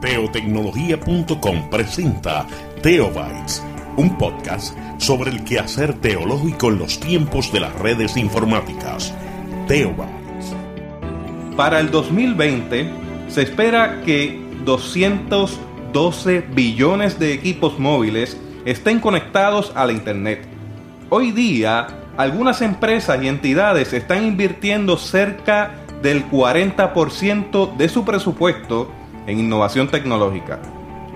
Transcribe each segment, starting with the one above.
Teotecnología.com presenta Teobytes, un podcast sobre el quehacer teológico en los tiempos de las redes informáticas. Teobytes. Para el 2020 se espera que 212 billones de equipos móviles estén conectados a la Internet. Hoy día, algunas empresas y entidades están invirtiendo cerca del 40% de su presupuesto en innovación tecnológica.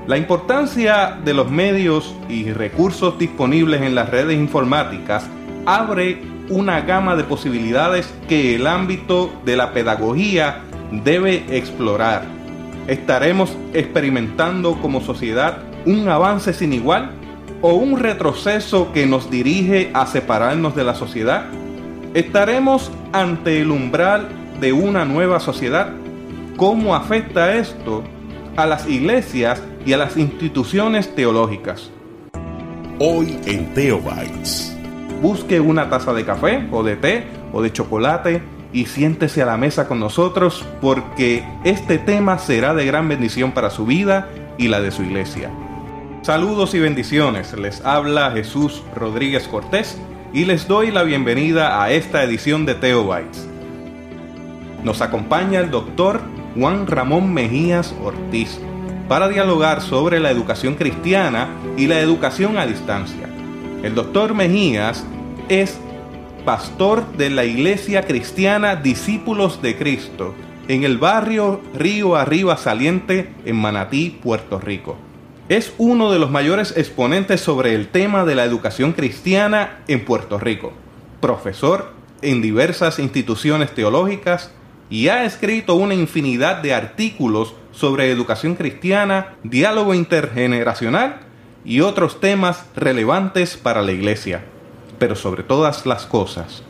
La importancia de los medios y recursos disponibles en las redes informáticas abre una gama de posibilidades que el ámbito de la pedagogía debe explorar. ¿Estaremos experimentando como sociedad un avance sin igual o un retroceso que nos dirige a separarnos de la sociedad? ¿Estaremos ante el umbral de una nueva sociedad? Cómo afecta esto a las iglesias y a las instituciones teológicas. Hoy en Teobytes. Busque una taza de café o de té o de chocolate y siéntese a la mesa con nosotros porque este tema será de gran bendición para su vida y la de su iglesia. Saludos y bendiciones, les habla Jesús Rodríguez Cortés y les doy la bienvenida a esta edición de Teobytes. Nos acompaña el doctor Juan Ramón Mejías Ortiz para dialogar sobre la educación cristiana y la educación a distancia. El doctor Mejías es pastor de la Iglesia Cristiana Discípulos de Cristo en el barrio Río Arriba Saliente en Manatí, Puerto Rico. Es uno de los mayores exponentes sobre el tema de la educación cristiana en Puerto Rico. Profesor en diversas instituciones teológicas, y ha escrito una infinidad de artículos sobre educación cristiana, diálogo intergeneracional y otros temas relevantes para la iglesia. Pero sobre todas las cosas,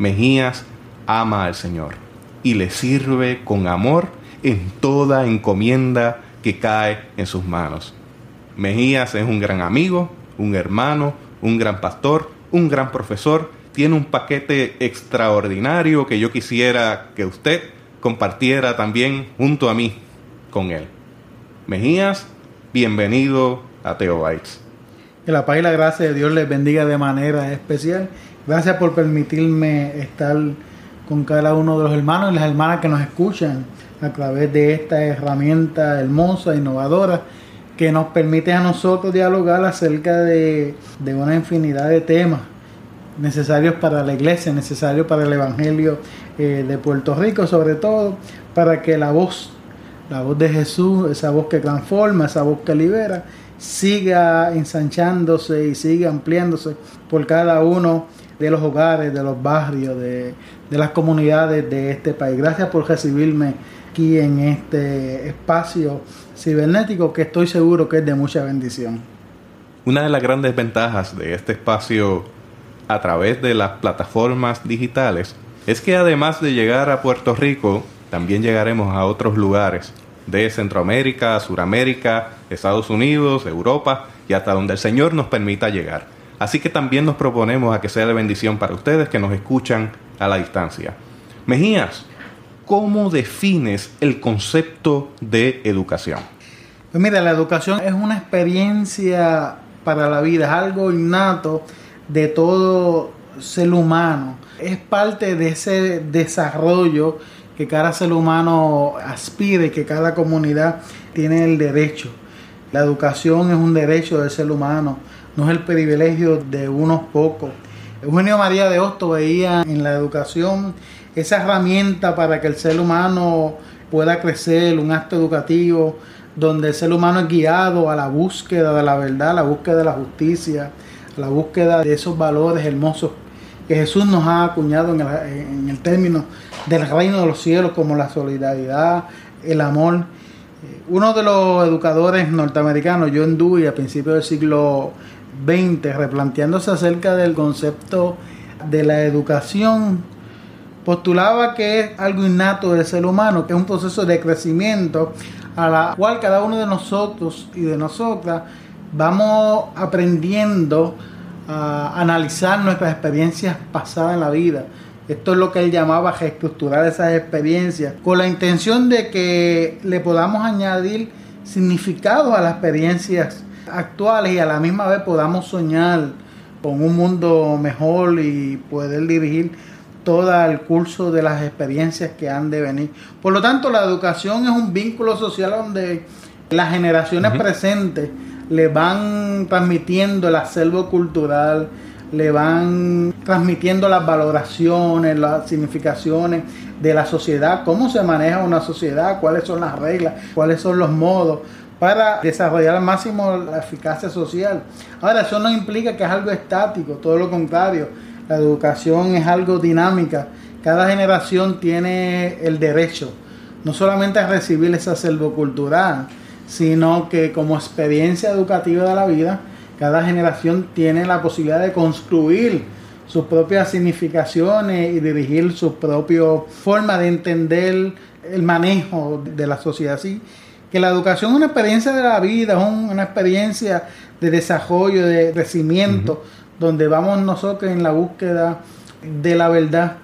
Mejías ama al Señor y le sirve con amor en toda encomienda que cae en sus manos. Mejías es un gran amigo, un hermano, un gran pastor, un gran profesor tiene un paquete extraordinario que yo quisiera que usted compartiera también junto a mí con él. Mejías, bienvenido a Teobytes. Que la paz y la gracia de Dios les bendiga de manera especial. Gracias por permitirme estar con cada uno de los hermanos y las hermanas que nos escuchan a través de esta herramienta hermosa, innovadora, que nos permite a nosotros dialogar acerca de, de una infinidad de temas necesarios para la iglesia, necesarios para el Evangelio eh, de Puerto Rico, sobre todo para que la voz, la voz de Jesús, esa voz que transforma, esa voz que libera, siga ensanchándose y siga ampliándose por cada uno de los hogares, de los barrios, de, de las comunidades de este país. Gracias por recibirme aquí en este espacio cibernético que estoy seguro que es de mucha bendición. Una de las grandes ventajas de este espacio a través de las plataformas digitales es que además de llegar a Puerto Rico, también llegaremos a otros lugares de Centroamérica, Suramérica, Estados Unidos, Europa y hasta donde el Señor nos permita llegar. Así que también nos proponemos a que sea de bendición para ustedes que nos escuchan a la distancia. Mejías, ¿cómo defines el concepto de educación? Pues mira, la educación es una experiencia para la vida, es algo innato de todo ser humano. Es parte de ese desarrollo que cada ser humano aspire, que cada comunidad tiene el derecho. La educación es un derecho del ser humano, no es el privilegio de unos pocos. Eugenio María de Hosto veía en la educación esa herramienta para que el ser humano pueda crecer, un acto educativo donde el ser humano es guiado a la búsqueda de la verdad, a la búsqueda de la justicia, la búsqueda de esos valores hermosos que Jesús nos ha acuñado en el, término del reino de los cielos, como la solidaridad, el amor. Eh, uno de los educadores norteamericanos, John Dewey, a principios del siglo XX, replanteándose acerca del concepto de la educación, postulaba que es algo innato del ser humano, que es un proceso de crecimiento a la cual cada uno de nosotros y de nosotras vamos aprendiendo a analizar nuestras experiencias pasadas en la vida. Esto es lo que él llamaba reestructurar esas experiencias, con la intención de que le podamos añadir significado a las experiencias actuales y a la misma vez podamos soñar con un mundo mejor y poder dirigir todo el curso de las experiencias que han de venir. Por lo tanto, la educación es un vínculo social donde las generaciones presentes le van transmitiendo el acervo cultural, le van transmitiendo las valoraciones, las significaciones de la sociedad, cómo se maneja una sociedad, cuáles son las reglas, cuáles son los modos para desarrollar al máximo la eficacia social. Ahora, eso no implica que es algo estático, todo lo contrario, la educación es algo dinámica. Cada generación tiene el derecho no solamente a recibir ese acervo cultural, sino que como experiencia educativa de la vida, cada generación tiene la posibilidad de construir sus propias significaciones y dirigir su propia forma de entender el manejo de la sociedad. Así que la educación es una experiencia de la vida, es una experiencia de desarrollo, de crecimiento, donde vamos nosotros en la búsqueda de la verdad.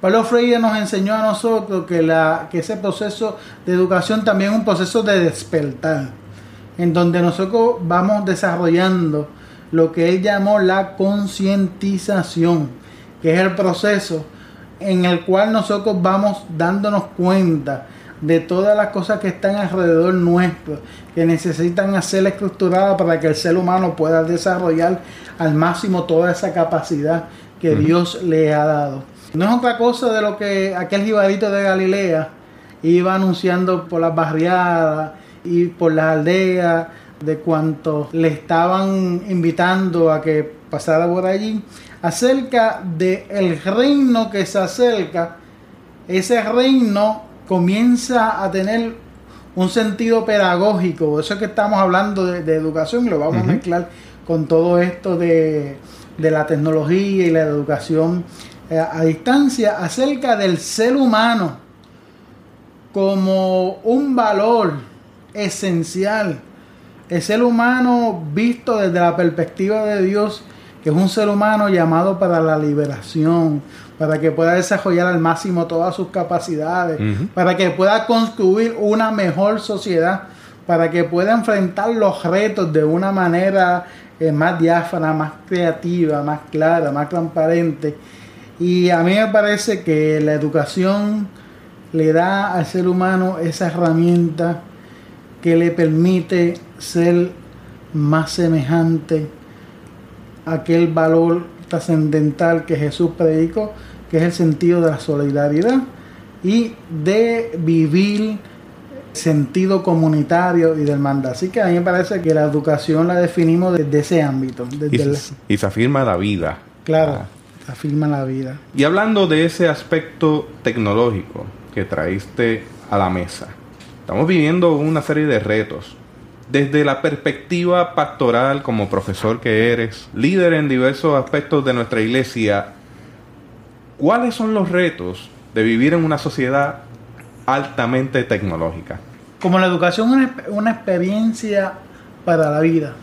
Pablo Freire nos enseñó a nosotros que, la, que ese proceso de educación también es un proceso de despertar, en donde nosotros vamos desarrollando lo que él llamó la concientización, que es el proceso en el cual nosotros vamos dándonos cuenta de todas las cosas que están alrededor nuestro, que necesitan ser estructuradas para que el ser humano pueda desarrollar al máximo toda esa capacidad que Dios le ha dado. No es otra cosa de lo que aquel jibarito de Galilea iba anunciando por las barriadas y por las aldeas de cuanto le estaban invitando a que pasara por allí. Acerca de el reino que se acerca ese reino comienza a tener un sentido pedagógico. Eso que estamos hablando de, educación lo vamos a mezclar con todo esto de, de la tecnología y la educación a distancia acerca del ser humano como un valor esencial. El ser humano visto desde la perspectiva de Dios, que es un ser humano llamado para la liberación, para que pueda desarrollar al máximo todas sus capacidades, para que pueda construir una mejor sociedad, para que pueda enfrentar los retos de una manera eh, más diáfana, más creativa, más clara, más transparente y a mí me parece que la educación le da al ser humano esa herramienta que le permite ser más semejante a aquel valor trascendental que Jesús predicó, que es el sentido de la solidaridad y de vivir sentido comunitario y del manda. Así que a mí me parece que la educación la definimos desde ese ámbito. y, se afirma la vida. Claro. Ah afirma la vida. Y hablando de ese aspecto tecnológico que traíste a la mesa, estamos viviendo una serie de retos. Desde la perspectiva pastoral como profesor que eres, líder en diversos aspectos de nuestra iglesia, ¿cuáles son los retos de vivir en una sociedad altamente tecnológica? Como la educación es una experiencia para la vida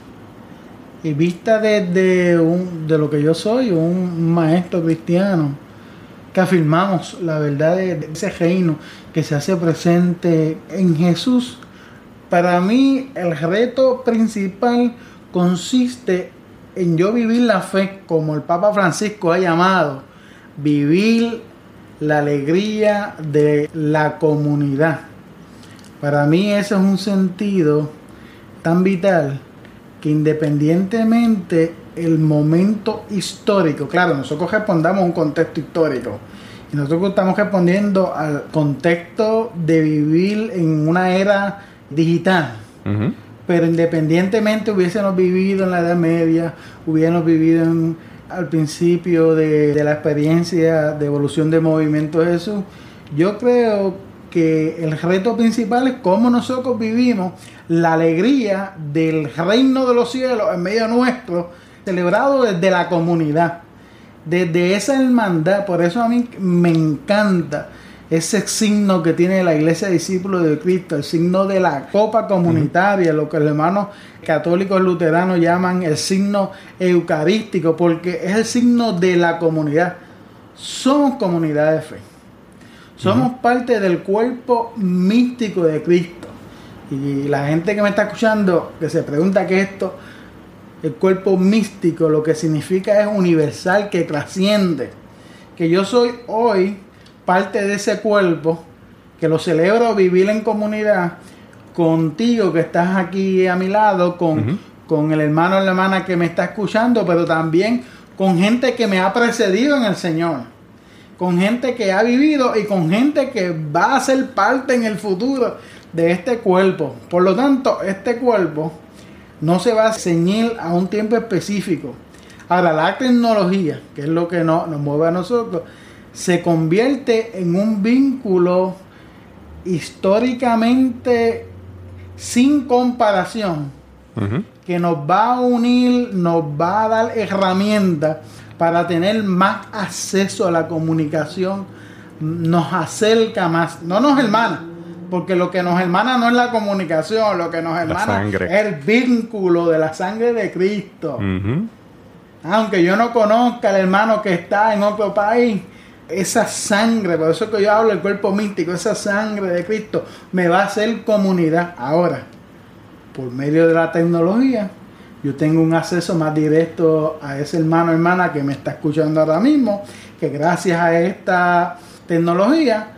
y vista desde un, de lo que yo soy, un maestro cristiano, que afirmamos la verdad de, ese reino que se hace presente en Jesús, para mí el reto principal consiste en yo vivir la fe como el Papa Francisco ha llamado, vivir la alegría de la comunidad. Para mí ese es un sentido tan vital que independientemente el momento histórico, claro, nosotros respondamos a un contexto histórico, y nosotros estamos respondiendo al contexto de vivir en una era digital. Pero independientemente hubiésemos vivido en la Edad Media, hubiéramos vivido al principio de, de, la experiencia de evolución del movimiento Jesús, yo creo que el reto principal es cómo nosotros vivimos la alegría del reino de los cielos en medio nuestro, celebrado desde la comunidad, desde esa hermandad. Por eso a mí me encanta ese signo que tiene la iglesia de discípulos de Cristo, el signo de la copa comunitaria, lo que los hermanos católicos luteranos llaman el signo eucarístico, porque es el signo de la comunidad. Somos comunidad de fe. Somos parte del cuerpo místico de Cristo. Y la gente que me está escuchando, que se pregunta qué es esto, el cuerpo místico lo que significa es universal, que trasciende. Que yo soy hoy parte de ese cuerpo, que lo celebro vivir en comunidad contigo que estás aquí a mi lado, con, con el hermano o la hermana que me está escuchando, pero también con gente que me ha precedido en el Señor, con gente que ha vivido y con gente que va a ser parte en el futuro de este cuerpo. Por lo tanto, este cuerpo no se va a ceñir a un tiempo específico. Ahora, la tecnología, que es lo que nos mueve a nosotros, se convierte en un vínculo históricamente sin comparación que nos va a unir, nos va a dar herramientas para tener más acceso a la comunicación, nos acerca más, no nos hermana, porque lo que nos hermana no es la comunicación, lo que nos hermana es el vínculo de la sangre de Cristo. Aunque yo no conozca al hermano que está en otro país, esa sangre, por eso que yo hablo del cuerpo místico, esa sangre de Cristo me va a hacer comunidad. Ahora, por medio de la tecnología, yo tengo un acceso más directo a ese hermano o hermana que me está escuchando ahora mismo, que gracias a esta tecnología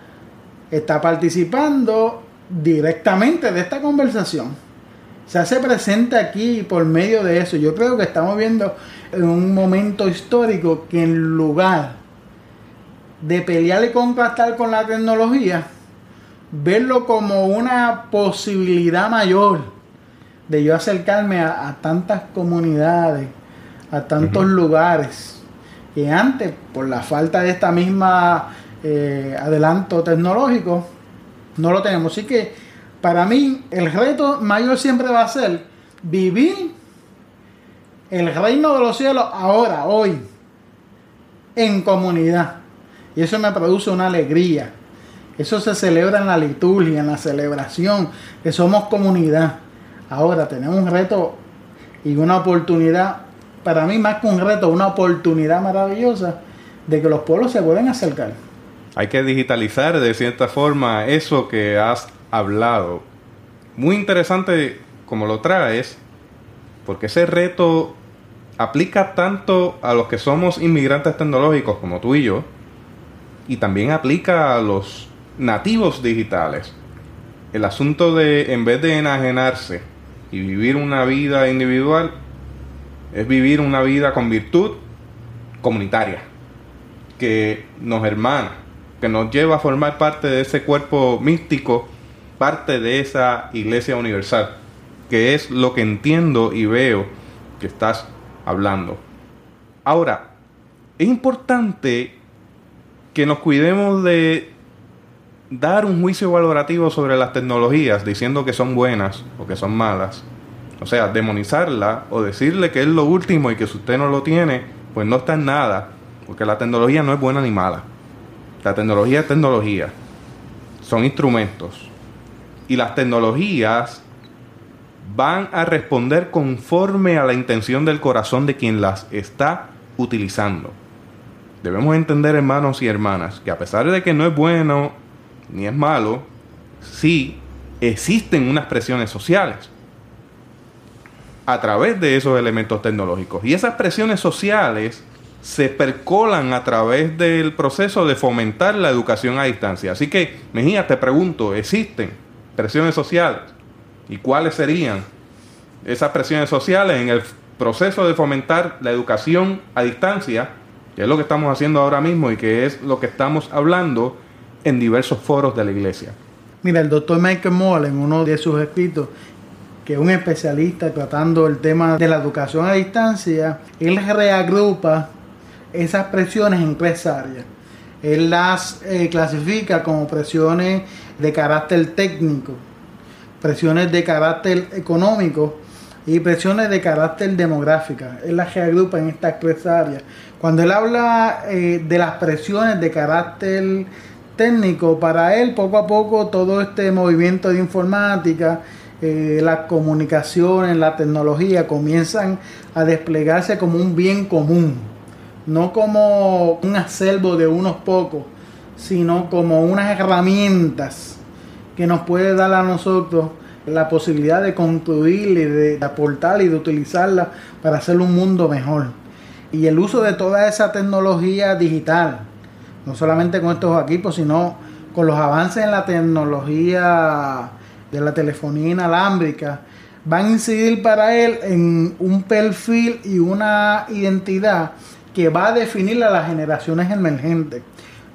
está participando directamente de esta conversación. Se hace presente aquí por medio de eso. Yo creo que estamos viendo en un momento histórico que en lugar de pelear y contrastar con la tecnología, verlo como una posibilidad mayor de yo acercarme a, tantas comunidades, a tantos lugares, que antes, por la falta de esta misma eh, adelanto tecnológico, no lo tenemos. Así que para mí el reto mayor siempre va a ser vivir el reino de los cielos ahora, hoy, en comunidad. Y eso me produce una alegría. Eso se celebra en la liturgia, en la celebración, que somos comunidad. Ahora tenemos un reto y una oportunidad, para mí más que un reto, una oportunidad maravillosa de que los pueblos se pueden acercar. Hay que digitalizar de cierta forma eso que has hablado. Muy interesante como lo traes, porque ese reto aplica tanto a los que somos inmigrantes tecnológicos como tú y yo, y también aplica a los nativos digitales. El asunto de, en vez de enajenarse y vivir una vida individual, es vivir una vida con virtud comunitaria, que nos hermana, que nos lleva a formar parte de ese cuerpo místico, parte de esa iglesia universal, que es lo que entiendo y veo que estás hablando. Ahora, es importante que nos cuidemos de dar un juicio valorativo sobre las tecnologías diciendo que son buenas o que son malas. O sea, demonizarla o decirle que es lo último y que si usted no lo tiene, pues no está en nada. Porque la tecnología no es buena ni mala. La tecnología es tecnología. Son instrumentos. Y las tecnologías van a responder conforme a la intención del corazón de quien las está utilizando. Debemos entender, hermanos y hermanas, que a pesar de que no es bueno ni es malo, sí existen unas presiones sociales a través de esos elementos tecnológicos. Y esas presiones sociales se percolan a través del proceso de fomentar la educación a distancia. Así que, Mejía, te pregunto, ¿existen presiones sociales? ¿Y cuáles serían esas presiones sociales en el proceso de fomentar la educación a distancia que es lo que estamos haciendo ahora mismo y que es lo que estamos hablando en diversos foros de la iglesia. Mira, el doctor Michael Moore, en uno de sus escritos, que es un especialista tratando el tema de la educación a distancia, él reagrupa esas presiones en tres áreas. Él las eh, clasifica como presiones de carácter técnico, presiones de carácter económico y presiones de carácter demográfica. Él las reagrupa en estas tres áreas. Cuando él habla eh, de las presiones de carácter técnico, para él poco a poco todo este movimiento de informática, eh, las comunicaciones, la tecnología comienzan a desplegarse como un bien común, no como un acervo de unos pocos, sino como unas herramientas que nos puede dar a nosotros la posibilidad de concluir y de aportar y de utilizarla para hacer un mundo mejor. Y el uso de toda esa tecnología digital, no solamente con estos equipos, sino con los avances en la tecnología de la telefonía inalámbrica, van a incidir para él en un perfil y una identidad que va a definir a las generaciones emergentes.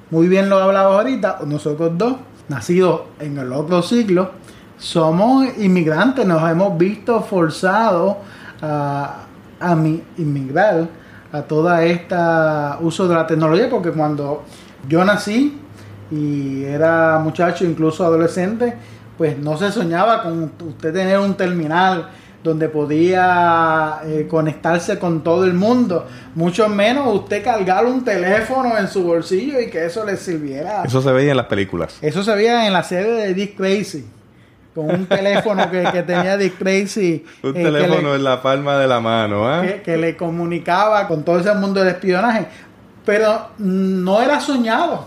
Muy bien lo hablaba ahorita, nosotros dos, nacidos en el otro siglo, somos inmigrantes, nos hemos visto forzados a, a inmigrar a toda esta uso de la tecnología, porque cuando yo nací y era muchacho, incluso adolescente, pues no se soñaba con usted tener un terminal donde podía eh, conectarse con todo el mundo, mucho menos usted cargar un teléfono en su bolsillo y que eso le sirviera. Eso se veía en las películas. Eso se veía en la serie de Dick Crazy con un teléfono que, tenía Dick Crazy. Un eh, teléfono en la palma de la mano, ¿eh? que, le comunicaba con todo ese mundo del espionaje. Pero no era soñado.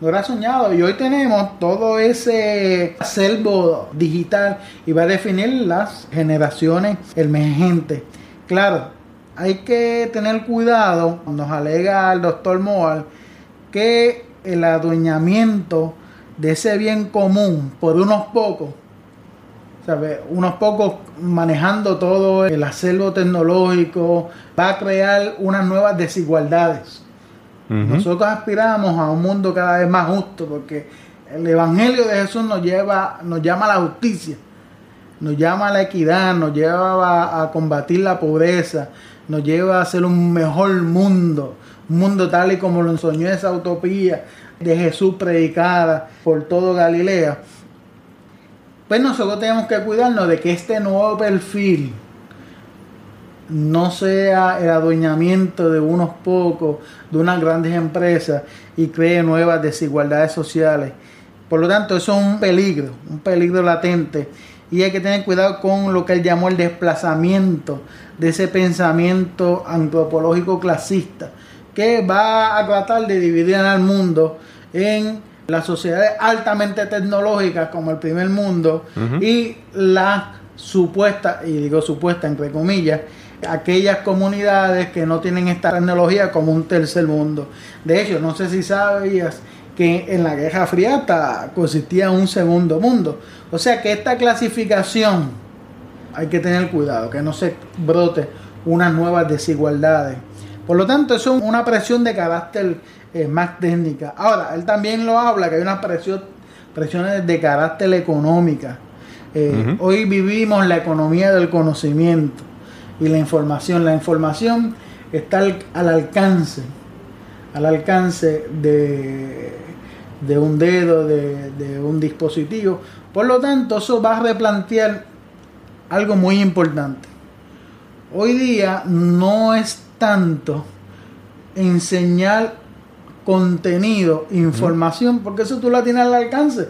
No era soñado. Y hoy tenemos todo ese acervo digital y va a definir las generaciones emergentes. Claro, hay que tener cuidado, nos alega el doctor Moal, que el adueñamiento de ese bien común por unos pocos, ¿sabe? unos pocos manejando todo el acervo tecnológico, va a crear unas nuevas desigualdades. Nosotros aspiramos a un mundo cada vez más justo porque el Evangelio de Jesús nos lleva, nos llama a la justicia, nos llama a la equidad, nos lleva a, combatir la pobreza, nos lleva a hacer un mejor mundo, un mundo tal y como lo ensoñó esa utopía de Jesús predicada por todo Galilea, pues nosotros tenemos que cuidarnos de que este nuevo perfil no sea el adueñamiento de unos pocos, de unas grandes empresas y cree nuevas desigualdades sociales. Por lo tanto, eso es un peligro, un peligro latente. Y hay que tener cuidado con lo que él llamó el desplazamiento de ese pensamiento antropológico clasista, que va a tratar de dividir al mundo en las sociedades altamente tecnológicas como el primer mundo y la supuesta, y digo supuesta entre comillas, aquellas comunidades que no tienen esta tecnología como un tercer mundo. De hecho, no sé si sabías que en la Guerra Fría consistía un segundo mundo. O sea que esta clasificación hay que tener cuidado, que no se brote unas nuevas desigualdades. Por lo tanto, eso es una presión de carácter eh, más técnica. Ahora, él también lo habla, que hay unas presión, presiones de carácter económica. Eh, hoy vivimos la economía del conocimiento y la información. La información está al, alcance, al alcance de, de un dedo, de, de un dispositivo. Por lo tanto, eso va a replantear algo muy importante. Hoy día no es tanto enseñar contenido, información, porque eso tú la tienes al alcance.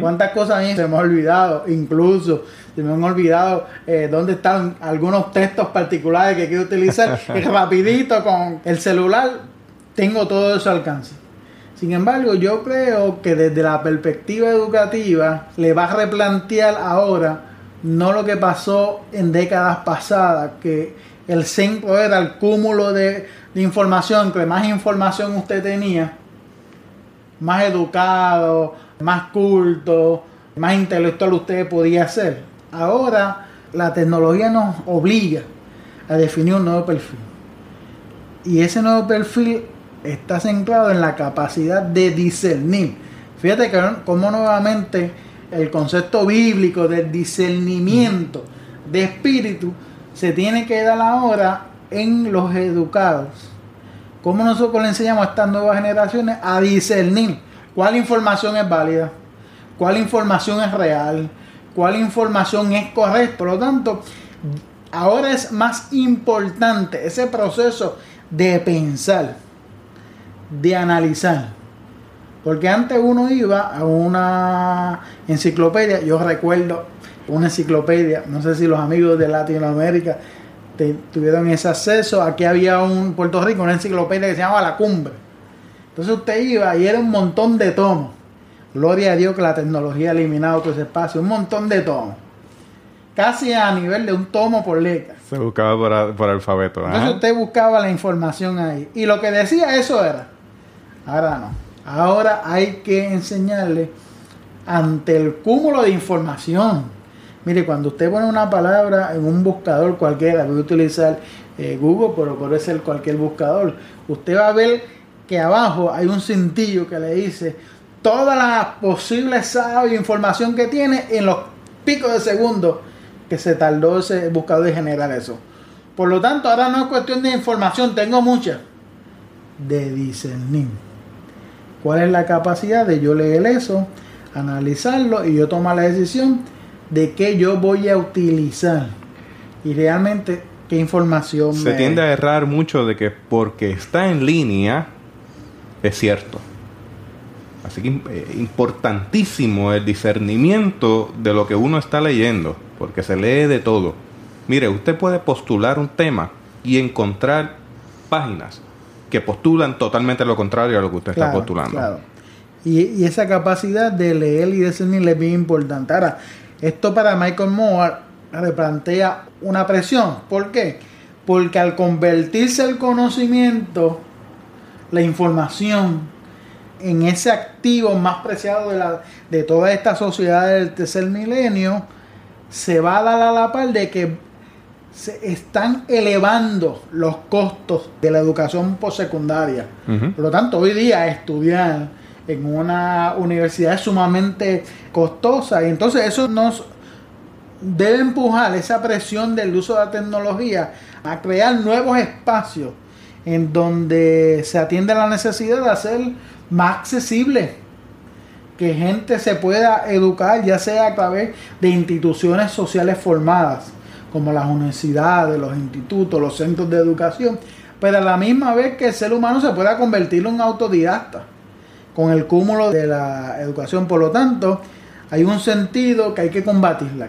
¿Cuántas cosas a mí se me han olvidado? Incluso se me han olvidado eh, dónde están algunos textos particulares que quiero utilizar. rapidito con el celular tengo todo eso al alcance. Sin embargo, yo creo que desde la perspectiva educativa le va a replantear ahora no lo que pasó en décadas pasadas, que el centro era el cúmulo de, de información, que más información usted tenía, más educado, más culto, más intelectual usted podía ser. Ahora la tecnología nos obliga a definir un nuevo perfil. Y ese nuevo perfil está centrado en la capacidad de discernir. Fíjate que como nuevamente el concepto bíblico del discernimiento de espíritu se tiene que dar ahora en los educados. ¿Cómo nosotros le enseñamos a estas nuevas generaciones a discernir cuál información es válida, cuál información es real, cuál información es correcta? Por lo tanto, ahora es más importante ese proceso de pensar, de analizar. Porque antes uno iba a una enciclopedia, yo recuerdo una enciclopedia, no sé si los amigos de Latinoamérica tuvieron ese acceso. Aquí había un Puerto Rico, una enciclopedia que se llamaba La Cumbre. Entonces usted iba y era un montón de tomos. Gloria a Dios que la tecnología ha eliminado todo ese espacio. Un montón de tomos. Casi a nivel de un tomo por letra. Se buscaba por, por alfabeto. Entonces usted buscaba la información ahí. Y lo que decía eso era. Ahora no. Ahora hay que enseñarle ante el cúmulo de información. Mire, cuando usted pone una palabra en un buscador cualquiera, puede utilizar eh, Google, pero puede ser cualquier buscador, usted va a ver que abajo hay un cintillo que le dice toda la posible sabe información que tiene en los picos de segundos que se tardó ese buscador de generar eso. Por lo tanto, ahora no es cuestión de información, tengo mucha, de discernir. ¿Cuál es la capacidad de yo leer eso, analizarlo y yo tomar la decisión de qué yo voy a utilizar? Y realmente, qué información. Se tiende a errar mucho de que porque está en línea, es cierto. Así que eh, importantísimo el discernimiento de lo que uno está leyendo, porque se lee de todo. Mire, usted puede postular un tema y encontrar páginas que postulan totalmente lo contrario a lo que usted está postulando. Claro. Y, y, esa capacidad de leer y discernir es bien importante. Ahora, esto para Michael Moore le plantea una presión. ¿Por qué? Porque al convertirse el conocimiento, la información, en ese activo más preciado de, la, de toda esta sociedad del tercer milenio, se va a dar a la par de que se están elevando los costos de la educación postsecundaria. Por lo tanto, hoy día estudiar en una universidad sumamente costosa. Y entonces eso nos debe empujar esa presión del uso de la tecnología a crear nuevos espacios en donde se atiende la necesidad de hacer más accesible que gente se pueda educar ya sea a través de instituciones sociales formadas como las universidades, los institutos, los centros de educación, pero a la misma vez que el ser humano se pueda convertir en un autodidacta con el cúmulo de la educación. Por lo tanto, hay un sentido que hay que combatirla.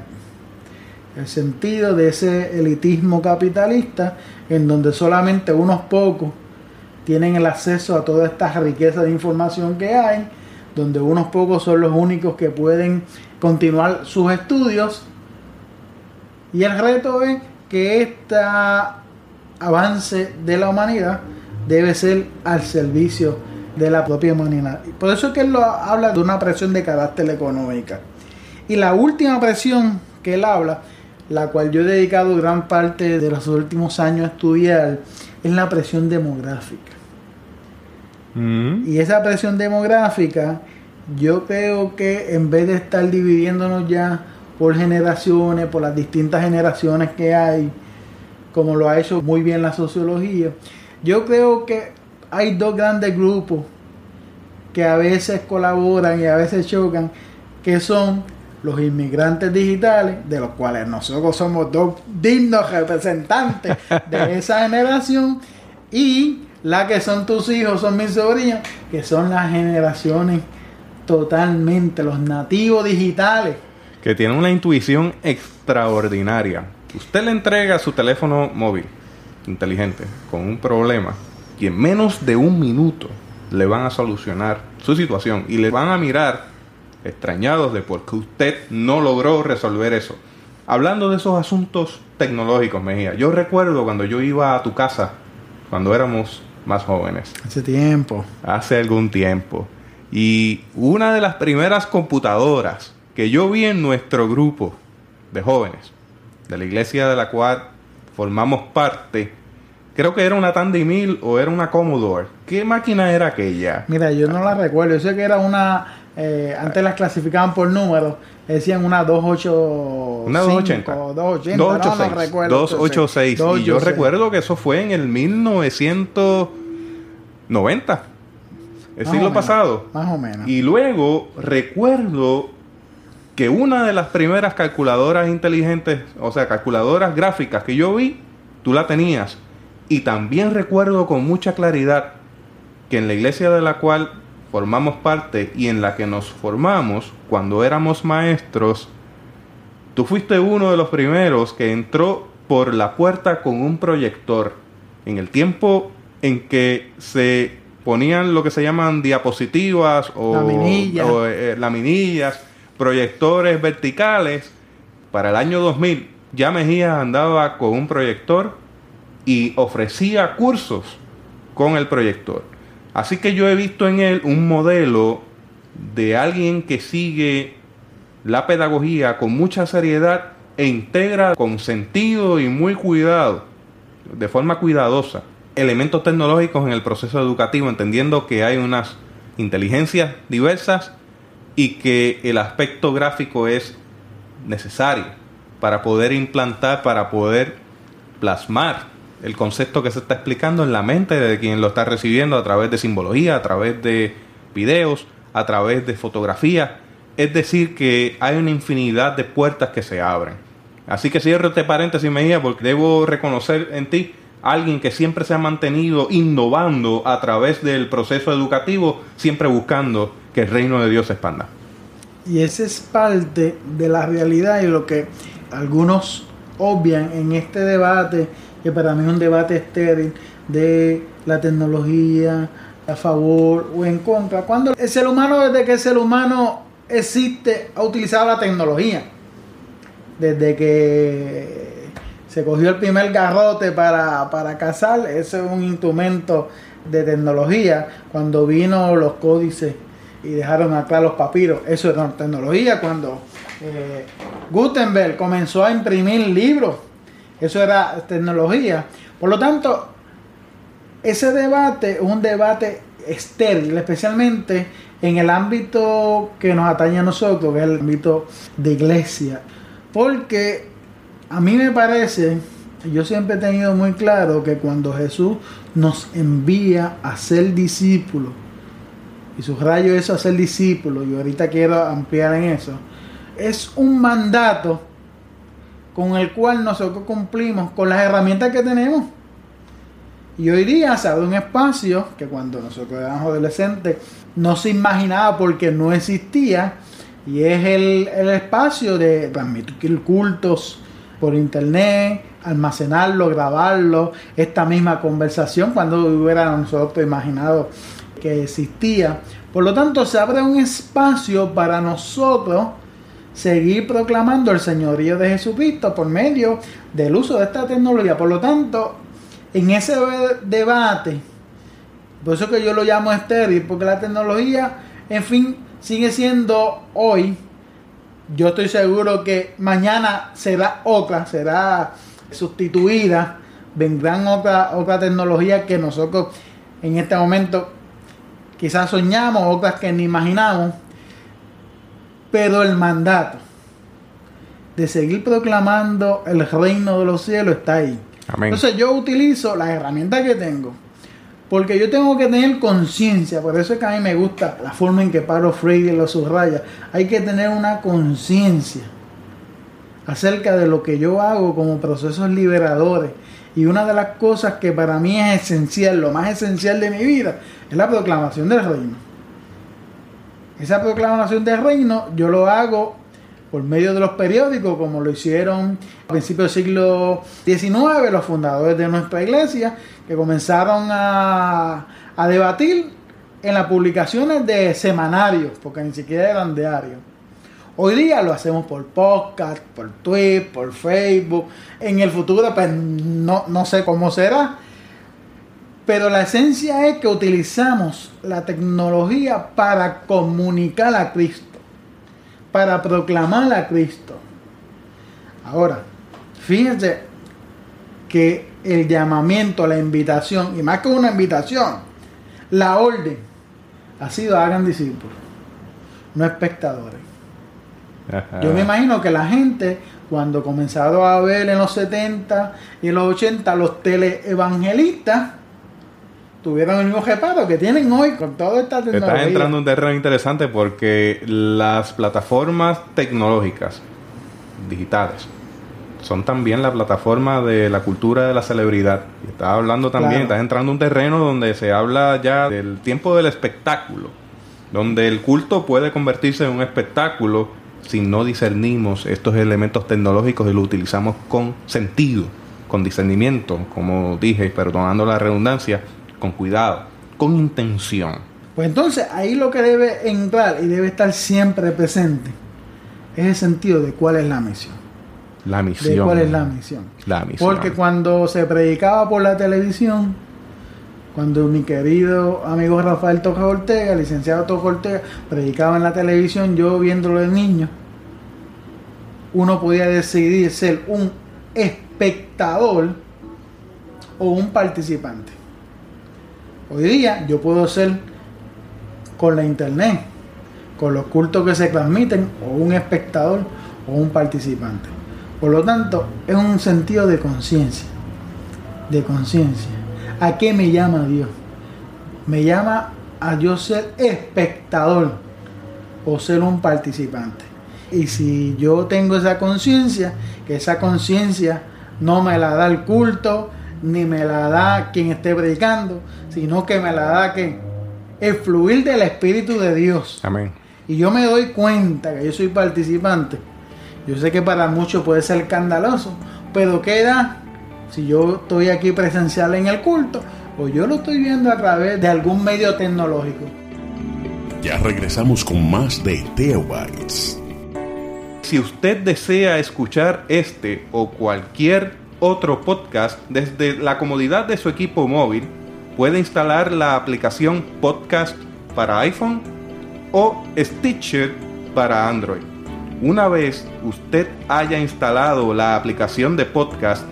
El sentido de ese elitismo capitalista en donde solamente unos pocos tienen el acceso a toda esta riqueza de información que hay, donde unos pocos son los únicos que pueden continuar sus estudios y el reto es que este avance de la humanidad debe ser al servicio de la propia humanidad. Por eso es que él lo habla de una presión de carácter económica. Y la última presión que él habla, la cual yo he dedicado gran parte de los últimos años a estudiar, es la presión demográfica. Mm. Y esa presión demográfica, yo creo que en vez de estar dividiéndonos ya por generaciones, por las distintas generaciones que hay, como lo ha hecho muy bien la sociología. Yo creo que hay dos grandes grupos que a veces colaboran y a veces chocan, que son los inmigrantes digitales, de los cuales nosotros somos dos dignos representantes de esa generación, y la que son tus hijos, son mis sobrinos, que son las generaciones totalmente, los nativos digitales que tiene una intuición extraordinaria. Usted le entrega su teléfono móvil inteligente con un problema y en menos de un minuto le van a solucionar su situación y le van a mirar extrañados de por qué usted no logró resolver eso. Hablando de esos asuntos tecnológicos, Mejía, yo recuerdo cuando yo iba a tu casa, cuando éramos más jóvenes. Hace tiempo. Hace algún tiempo. Y una de las primeras computadoras que yo vi en nuestro grupo de jóvenes, de la iglesia de la cual formamos parte, creo que era una Tandy Mill o era una Commodore. ¿Qué máquina era aquella? Mira, yo no la recuerdo. Yo sé que era una. Eh, antes las clasificaban por números. Decían una 28. Una 280. 286. 286. Y yo recuerdo que eso fue en el 1990. El siglo pasado. Más o menos. Y luego recuerdo que una de las primeras calculadoras inteligentes, o sea, calculadoras gráficas que yo vi, tú la tenías. Y también recuerdo con mucha claridad que en la iglesia de la cual formamos parte y en la que nos formamos cuando éramos maestros, tú fuiste uno de los primeros que entró por la puerta con un proyector. En el tiempo en que se ponían lo que se llaman diapositivas o, Laminillas. o, eh, laminillas, proyectores verticales. Para el año 2000 ya Mejía andaba con un proyector y ofrecía cursos con el proyector. Así que yo he visto en él un modelo de alguien que sigue la pedagogía con mucha seriedad e integra con sentido y muy cuidado, de forma cuidadosa, elementos tecnológicos en el proceso educativo, entendiendo que hay unas inteligencias diversas y que el aspecto gráfico es necesario para poder implantar, para poder plasmar el concepto que se está explicando en la mente de quien lo está recibiendo a través de simbología, a través de videos, a través de fotografía. Es decir, que hay una infinidad de puertas que se abren. Así que cierro este paréntesis, Mejía, porque debo reconocer en ti alguien que siempre se ha mantenido innovando a través del proceso educativo, siempre buscando que el reino de Dios se expanda. Y esa es parte de la realidad y lo que algunos obvian en este debate, que para mí es un debate estéril, de la tecnología a favor o en contra. Cuando el ser humano, desde que el ser humano existe, ha utilizado la tecnología. Desde que se cogió el primer garrote para, para cazar, ese es un instrumento de tecnología. Cuando vino los códices y dejaron acá los papiros, eso era tecnología. Cuando eh, Gutenberg comenzó a imprimir libros, eso era tecnología. Por lo tanto, ese debate es un debate estéril, especialmente en el ámbito que nos atañe a nosotros, que es el ámbito de iglesia. Porque a mí me parece, yo siempre he tenido muy claro que cuando Jesús nos envía a ser discípulos, y subrayo eso a ser discípulos, y ahorita quiero ampliar en eso, es un mandato con el cual nosotros cumplimos con las herramientas que tenemos. Y hoy día se abre un espacio que cuando nosotros éramos adolescentes no se imaginaba porque no existía. Y es el, el espacio de transmitir cultos por internet, almacenarlo, grabarlo, esta misma conversación cuando hubiera nosotros imaginado que existía. Por lo tanto, se abre un espacio para nosotros seguir proclamando el señorío de Jesucristo por medio del uso de esta tecnología. Por lo tanto, en ese debate, por eso que yo lo llamo estéril, porque la tecnología, en fin, sigue siendo hoy. Yo estoy seguro que mañana será otra, será sustituida. Vendrán otra, otra tecnología que nosotros en este momento quizás soñamos, otras que ni imaginamos. Pero el mandato de seguir proclamando el reino de los cielos está ahí. Amén. Entonces yo utilizo las herramientas que tengo. Porque yo tengo que tener conciencia, por eso es que a mí me gusta la forma en que Pablo Freire lo subraya. Hay que tener una conciencia acerca de lo que yo hago como procesos liberadores. Y una de las cosas que para mí es esencial, lo más esencial de mi vida, es la proclamación del reino. Esa proclamación del reino yo lo hago por medio de los periódicos, como lo hicieron a principios del siglo XIX los fundadores de nuestra iglesia, que comenzaron a, a debatir en las publicaciones de semanarios, porque ni siquiera eran diarios. Hoy día lo hacemos por podcast, por Twitter, por Facebook. En el futuro, pues no, no sé cómo será. Pero la esencia es que utilizamos la tecnología para comunicar a Cristo para proclamar a Cristo. Ahora, fíjense que el llamamiento, la invitación, y más que una invitación, la orden ha sido hagan discípulos, no espectadores. Ajá. Yo me imagino que la gente, cuando comenzaron a ver en los 70 y en los 80 los teleevangelistas, tuvieron el mismo reparo que tienen hoy con toda esta tecnología. Estás entrando en un terreno interesante porque las plataformas tecnológicas digitales son también la plataforma de la cultura de la celebridad. Estás hablando también, Claro. estás entrando en un terreno donde se habla ya del tiempo del espectáculo, donde el culto puede convertirse en un espectáculo si no discernimos estos elementos tecnológicos y lo utilizamos con sentido, con discernimiento, como dije, perdonando la redundancia, con cuidado, con intención. Pues entonces ahí lo que debe entrar y debe estar siempre presente es el sentido de cuál es la misión. La misión. De cuál es la misión. La misión. Porque cuando se predicaba por la televisión, cuando mi querido amigo Rafael Toca Ortega, licenciado Toca Ortega, predicaba en la televisión, yo viéndolo de niño, uno podía decidir ser un espectador o un participante. Hoy día yo puedo ser con la internet, con los cultos que se transmiten, o un espectador o un participante. Por lo tanto, es un sentido de conciencia, de conciencia. ¿A qué me llama Dios? Me llama a yo ser espectador o ser un participante. Y si yo tengo esa conciencia, que esa conciencia no me la da el culto, ni me la da quien esté predicando, sino que me la da que el fluir del Espíritu de Dios. Amén. Y yo me doy cuenta que yo soy participante. Yo sé que para muchos puede ser escandaloso, pero queda si yo estoy aquí presencial en el culto o yo lo estoy viendo a través de algún medio tecnológico. Ya regresamos con más de Teobytes. Si usted desea escuchar este o cualquier otro podcast desde la comodidad de su equipo móvil, puede instalar la aplicación Podcast para iPhone o Stitcher para Android. Una vez usted haya instalado la aplicación de podcast,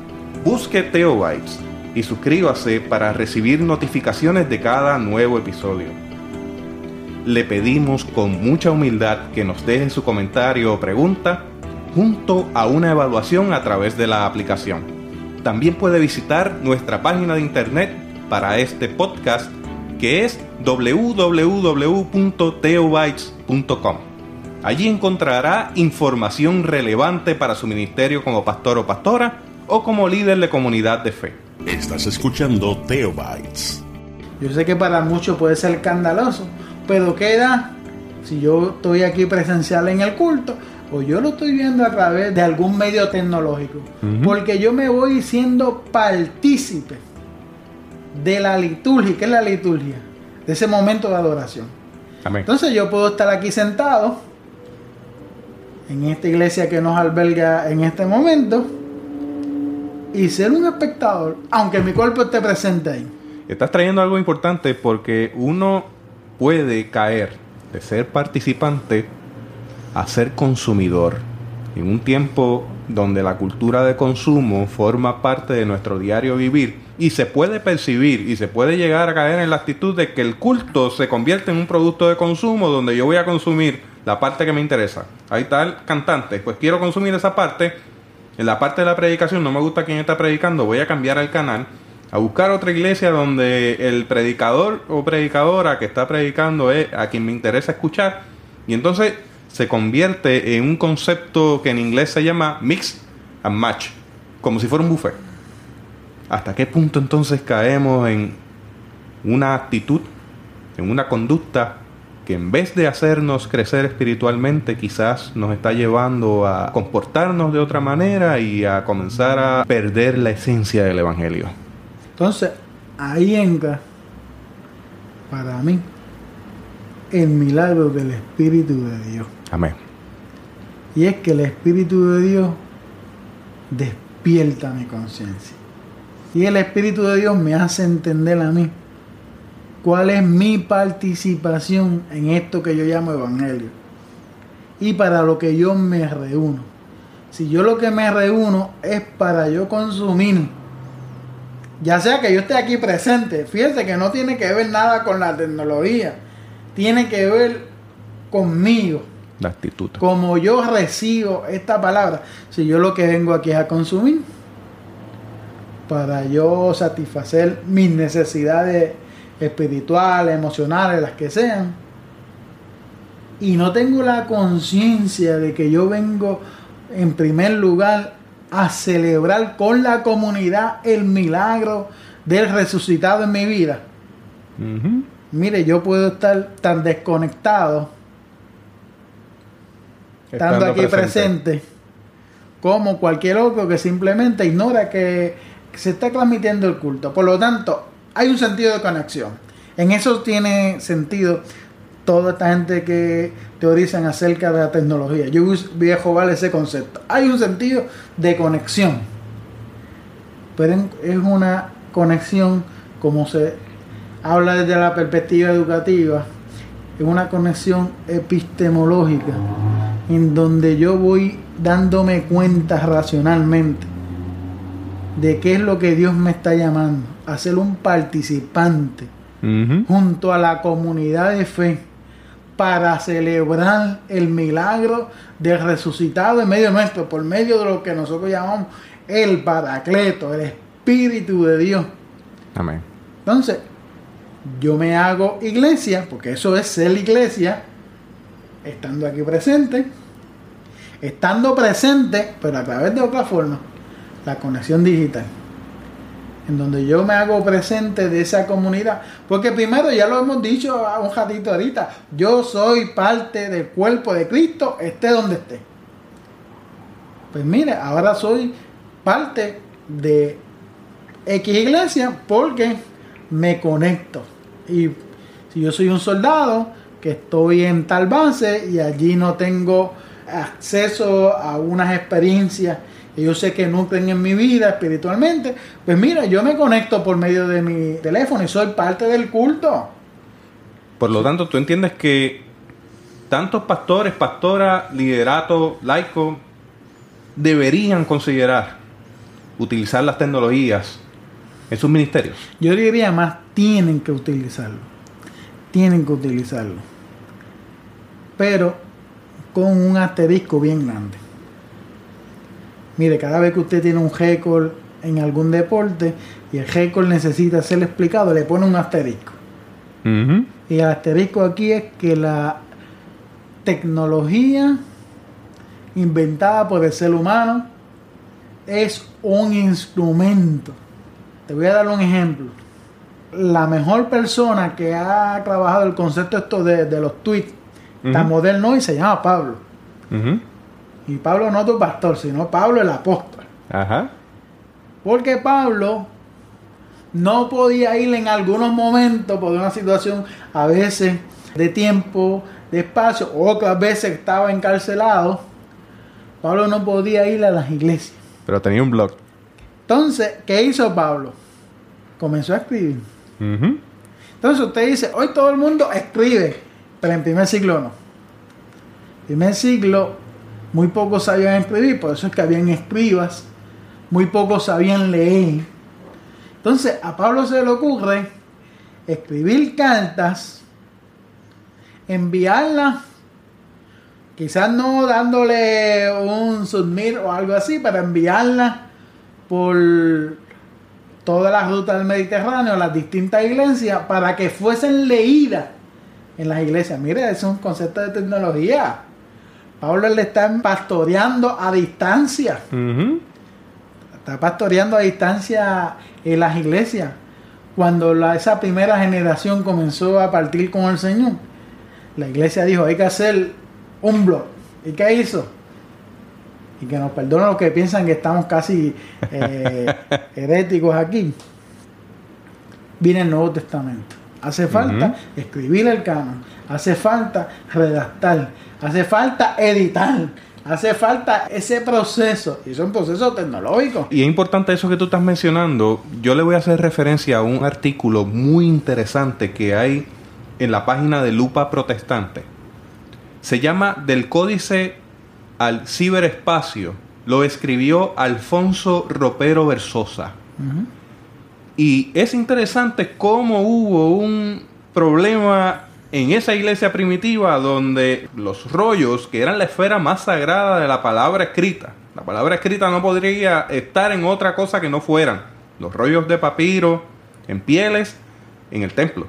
busque Teobytes y suscríbase para recibir notificaciones de cada nuevo episodio. Le pedimos con mucha humildad que nos deje su comentario o pregunta junto a una evaluación a través de la aplicación. También puede visitar nuestra página de internet para este podcast que es www.teobytes.com. Allí encontrará información relevante para su ministerio como pastor o pastora o como líder de comunidad de fe. Estás escuchando Teobytes. Yo sé que para muchos puede ser escandaloso, pero queda si yo estoy aquí presencial en el culto o yo lo estoy viendo a través de algún medio tecnológico. Porque yo me voy siendo partícipe de la liturgia. ¿Qué es la liturgia? De ese momento de adoración. Amén. Entonces yo puedo estar aquí sentado en esta iglesia que nos alberga en este momento y ser un espectador, aunque mi cuerpo esté presente ahí. Estás trayendo algo importante porque uno puede caer de ser participante a ser consumidor. En un tiempo donde la cultura de consumo forma parte de nuestro diario vivir y se puede percibir y se puede llegar a caer en la actitud de que el culto se convierte en un producto de consumo donde yo voy a consumir la parte que me interesa. Ahí está el cantante, pues quiero consumir esa parte. En la parte de la predicación no me gusta quién está predicando, voy a cambiar el canal a buscar otra iglesia donde el predicador o predicadora que está predicando es a quien me interesa escuchar y entonces se convierte en un concepto que en inglés se llama mix and match, como si fuera un buffet. ¿Hasta qué punto entonces caemos en una actitud, en una conducta que en vez de hacernos crecer espiritualmente, quizás nos está llevando a comportarnos de otra manera y a comenzar a perder la esencia del Evangelio? Entonces, ahí entra, para mí, el milagro del Espíritu de Dios. Amén. Y es que el Espíritu de Dios despierta mi conciencia. Y el Espíritu de Dios me hace entender a mí cuál es mi participación en esto que yo llamo Evangelio. Y para lo que yo me reúno. Si yo lo que me reúno es para yo consumir, ya sea que yo esté aquí presente, fíjese que no tiene que ver nada con la tecnología, tiene que ver conmigo. La actitud. Como yo recibo esta palabra, si yo lo que vengo aquí es a consumir, para yo satisfacer mis necesidades espirituales, emocionales, las que sean, y no tengo la conciencia de que yo vengo en primer lugar a celebrar con la comunidad el milagro del resucitado en mi vida. Mire, yo puedo estar tan desconectado, estando aquí presente. como cualquier otro que simplemente ignora que, que se está transmitiendo el culto. Por lo tanto, hay un sentido de conexión. En eso tiene sentido toda esta gente que teorizan acerca de la tecnología. Yo voy a jugar ese concepto. Hay un sentido de conexión, pero es una conexión como se habla desde la perspectiva educativa, es una conexión epistemológica en donde yo voy dándome cuenta racionalmente de qué es lo que Dios me está llamando, a ser un participante junto a la comunidad de fe para celebrar el milagro del resucitado en medio nuestro, por medio de lo que nosotros llamamos el Paracleto, el Espíritu de Dios. Amén. Entonces, yo me hago iglesia, porque eso es ser iglesia, estando aquí presente, estando presente, pero a través de otra forma, la conexión digital en donde yo me hago presente de esa comunidad. Porque primero, ya lo hemos dicho un ratito ahorita, yo soy parte del cuerpo de Cristo, esté donde esté. Pues mire, ahora soy parte de X iglesia porque me conecto. Y si yo soy un soldado que estoy en tal base y allí no tengo acceso a unas experiencias y yo sé que nutren en mi vida espiritualmente, pues mira, yo me conecto por medio de mi teléfono y soy parte del culto. Por lo tanto, tú entiendes que tantos pastores, pastoras, liderato, laico, deberían considerar utilizar las tecnologías en sus ministerios. Yo diría más, tienen que utilizarlo. Tienen que utilizarlo. Pero con un asterisco bien grande. Mire, cada vez que usted tiene un récord en algún deporte y el récord necesita ser explicado, le pone un asterisco. Y el asterisco aquí es que la tecnología inventada por el ser humano es un instrumento. Te voy a dar un ejemplo. La mejor persona que ha trabajado el concepto esto de, los tweets tan moderno y se llama Pablo. Y Pablo no tu pastor, sino Pablo el apóstol. Ajá. Porque Pablo no podía ir en algunos momentos por una situación a veces de tiempo, de espacio, otras veces estaba encarcelado. Pablo no podía ir a las iglesias. Pero tenía un blog. Entonces, ¿qué hizo Pablo? Comenzó a escribir. Entonces usted dice, hoy todo el mundo escribe, pero en primer siglo no. Primer siglo muy pocos sabían escribir, por eso es que habían escribas, muy pocos sabían leer. Entonces a Pablo se le ocurre escribir cartas, enviarlas, quizás no dándole un submit o algo así, para enviarlas por toda la ruta del Mediterráneo, las distintas iglesias, para que fuesen leídas en las iglesias. Mire, es un concepto de tecnología. Pablo le está pastoreando a distancia. Está pastoreando a distancia en las iglesias. Cuando esa primera generación comenzó a partir con el Señor, la iglesia dijo, hay que hacer un blog. ¿Y qué hizo? Y que nos perdonen los que piensan que estamos casi eh, heréticos aquí. Viene el Nuevo Testamento. Hace falta escribir el canon. Hace falta redactar Hace falta editar. Hace falta ese proceso. Y es un proceso tecnológico. Y es importante eso que tú estás mencionando. Yo le voy a hacer referencia a un artículo muy interesante que hay en la página de Lupa Protestante. Se llama Del Códice al Ciberespacio. Lo escribió Alfonso Ropero Versosa. Y es interesante cómo hubo un problema en esa iglesia primitiva donde los rollos, que eran la esfera más sagrada de la palabra escrita, la palabra escrita no podría estar en otra cosa que no fueran los rollos de papiro en pieles en el templo.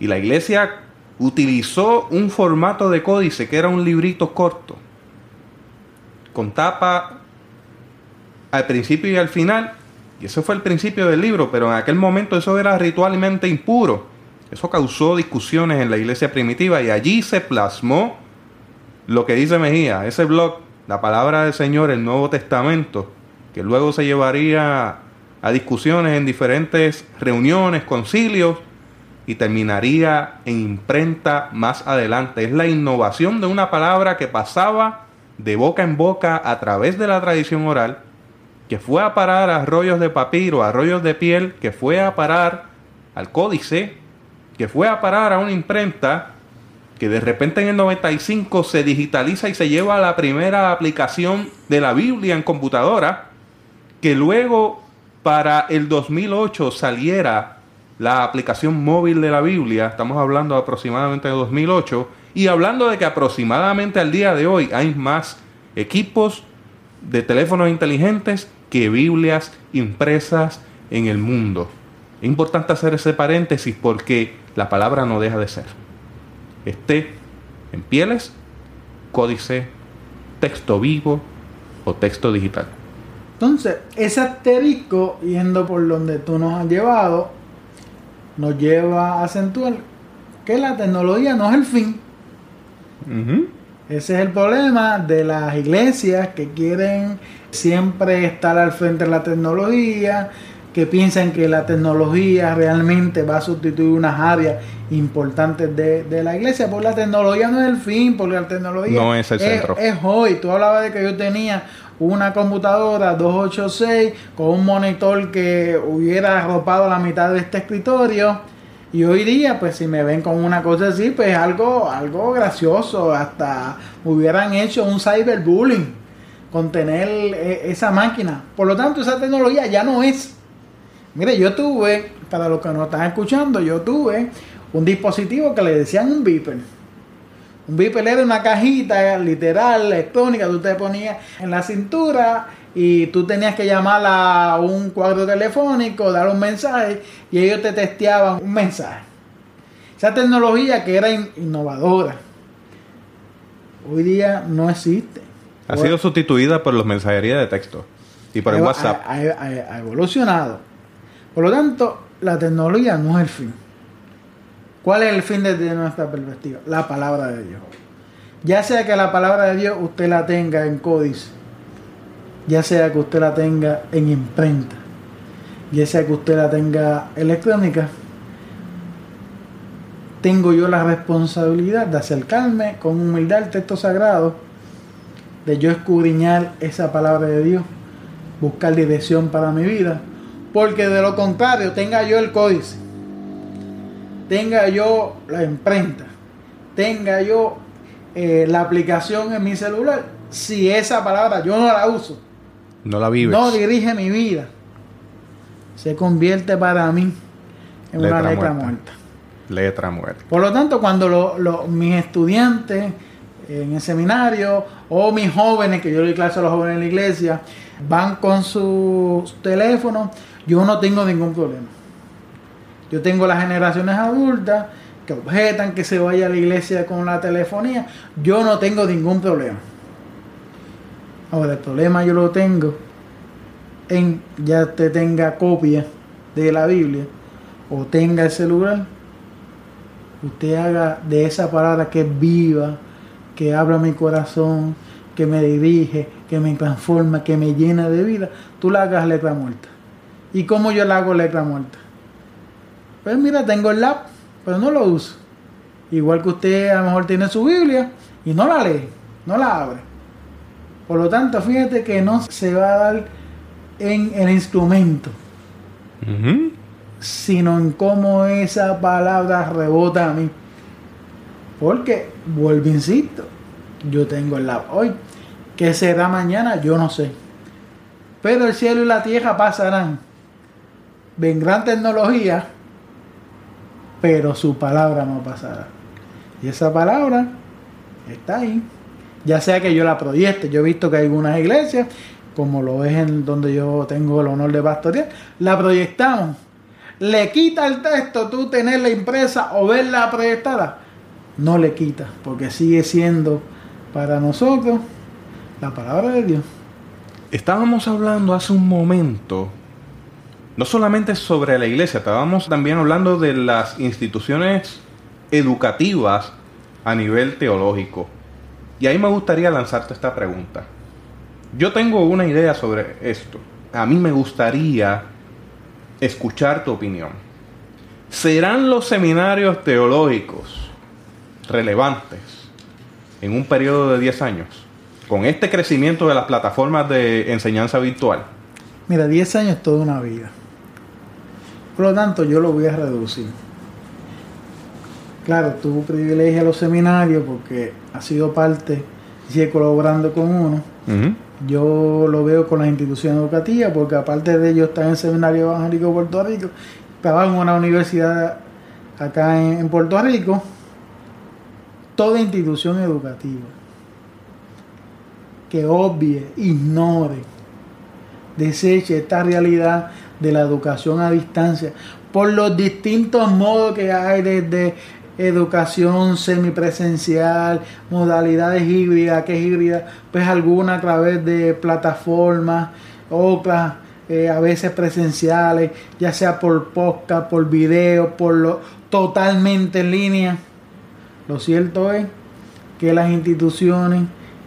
Y la iglesia utilizó un formato de códice que era un librito corto, con tapa al principio y al final. Y eso fue el principio del libro, pero en aquel momento eso era ritualmente impuro eso causó discusiones en la iglesia primitiva y allí se plasmó lo que dice Mejía, ese blog, la palabra del Señor, el Nuevo Testamento, que luego se llevaría a discusiones en diferentes reuniones, concilios, y terminaría en imprenta más adelante. Es la innovación de una palabra que pasaba de boca en boca a través de la tradición oral, que fue a parar a rollos de papiro, a rollos de piel, que fue a parar al códice, que fue a parar a una imprenta, que de repente en el 95 se digitaliza y se lleva a la primera aplicación de la Biblia en computadora, que luego para el 2008 saliera la aplicación móvil de la Biblia, estamos hablando aproximadamente de 2008, y hablando de que aproximadamente al día de hoy hay más equipos de teléfonos inteligentes que Biblias impresas en el mundo. Es importante hacer ese paréntesis porque la palabra no deja de ser. Esté en pieles, códice, texto vivo o texto digital. Entonces, ese asterisco, yendo por donde tú nos has llevado, nos lleva a acentuar que la tecnología no es el fin. Ese es el problema de las iglesias que quieren siempre estar al frente de la tecnología, que piensan que la tecnología realmente va a sustituir unas áreas importantes de, la iglesia. Porque la tecnología no es el fin, porque la tecnología no es el centro. Es hoy. Tú hablabas de que yo tenía una computadora 286 con un monitor que hubiera arropado la mitad de este escritorio. Y hoy día, pues si me ven con una cosa así, pues algo, algo gracioso. Hasta hubieran hecho un cyberbullying con tener eh, esa máquina. Por lo tanto, esa tecnología ya no es. Mire, yo tuve, para los que no están escuchando, yo tuve un dispositivo que le decían un beeper un beeper era una cajita literal, electrónica, tú te ponías en la cintura y tú tenías que llamar a un cuadro telefónico, dar un mensaje y ellos te testeaban un mensaje. Esa tecnología que era innovadora, hoy día no existe. Ha sido sustituida por los mensajerías de texto y por el WhatsApp. ha evolucionado. Por lo tanto, la tecnología no es el fin. ¿Cuál es el fin desde nuestra perspectiva? La palabra de Dios. Ya sea que la palabra de Dios usted la tenga en códice, ya sea que usted la tenga en imprenta, ya sea que usted la tenga electrónica, tengo yo la responsabilidad de acercarme con humildad al texto sagrado, de yo escudriñar esa palabra de Dios, buscar dirección para mi vida, porque de lo contrario tenga yo el códice tenga yo la imprenta, tenga yo eh, la aplicación en mi celular, si esa palabra yo no la uso, no la vives, no dirige mi vida, se convierte para mí en una letra muerta. Letra muerta. Por lo tanto, cuando mis estudiantes en el seminario o mis jóvenes, que yo doy clase a los jóvenes en la iglesia, van con sus teléfonos, yo no tengo ningún problema. Yo tengo las generaciones adultas que objetan que se vaya a la iglesia con la telefonía. Yo no tengo ningún problema. Ahora, el problema yo lo tengo en ya te tenga copia de la Biblia o tenga el celular. Usted haga de esa palabra que es viva, que abra mi corazón, que me dirige, que me transforma, que me llena de vida. Tú la hagas letra muerta. ¿Y cómo yo la hago letra muerta? Pues mira, tengo el lab, pero no lo uso. Igual que usted a lo mejor tiene su Biblia y no la lee, no la abre. Por lo tanto, fíjate que no se va a dar en el instrumento, sino en cómo esa palabra rebota a mí. Porque, vuelvo, insisto, yo tengo el lab hoy. ¿Qué será mañana? Yo no sé. Pero el cielo y la tierra pasarán. Vendrán tecnología pero su palabra no pasará. Y esa palabra está ahí. Ya sea que yo la proyecte, yo he visto que hay algunas iglesias, como lo es en donde yo tengo el honor de pastorear, la proyectamos. Le quita el texto tú tenerla impresa o verla proyectada. No le quita, porque sigue siendo para nosotros la palabra de Dios. Estábamos hablando hace un momento no solamente sobre la iglesia, estábamos también hablando de las instituciones educativas a nivel teológico. Y ahí me gustaría lanzarte esta pregunta. Yo tengo una idea sobre esto. A mí me gustaría escuchar tu opinión. ¿Serán los seminarios teológicos relevantes en un periodo de 10 años? Con este crecimiento de las plataformas de enseñanza virtual. Mira, 10 años es toda una vida. Por lo tanto, yo lo voy a reducir. Claro, tú privilegias los seminarios porque has sido parte sigue colaborando con uno. Yo lo veo con las instituciones educativas porque aparte de ellos están en el Seminario Evangélico de Puerto Rico, trabajo en una universidad acá en, Puerto Rico, toda institución educativa que obvie, ignore, deseche esta realidad de la educación a distancia por los distintos modos que hay desde educación semipresencial, modalidades híbridas, que es híbrida, pues alguna a través de plataformas, otras eh, a veces presenciales, ya sea por podcast, por video, por lo totalmente en línea. Lo cierto es que las instituciones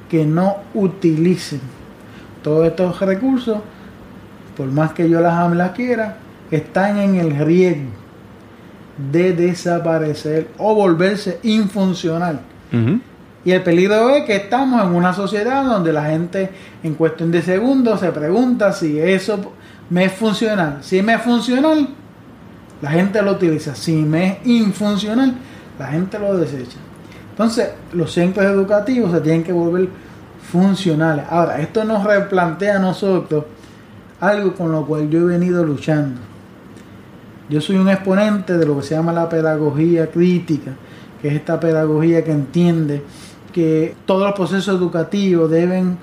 que no utilicen todos estos recursos, por más que yo las ame las quiera, están en el riesgo de desaparecer o volverse infuncional. Y el peligro es que estamos en una sociedad donde la gente en cuestión de segundos se pregunta si eso me es funcional. Si me es funcional, la gente lo utiliza. Si me es infuncional, la gente lo desecha. Entonces, los centros educativos se tienen que volver funcionales. Ahora, esto nos replantea a nosotros algo con lo cual yo he venido luchando. Yo soy un exponente de lo que se llama la pedagogía crítica, que es esta pedagogía que entiende que todos los procesos educativos deben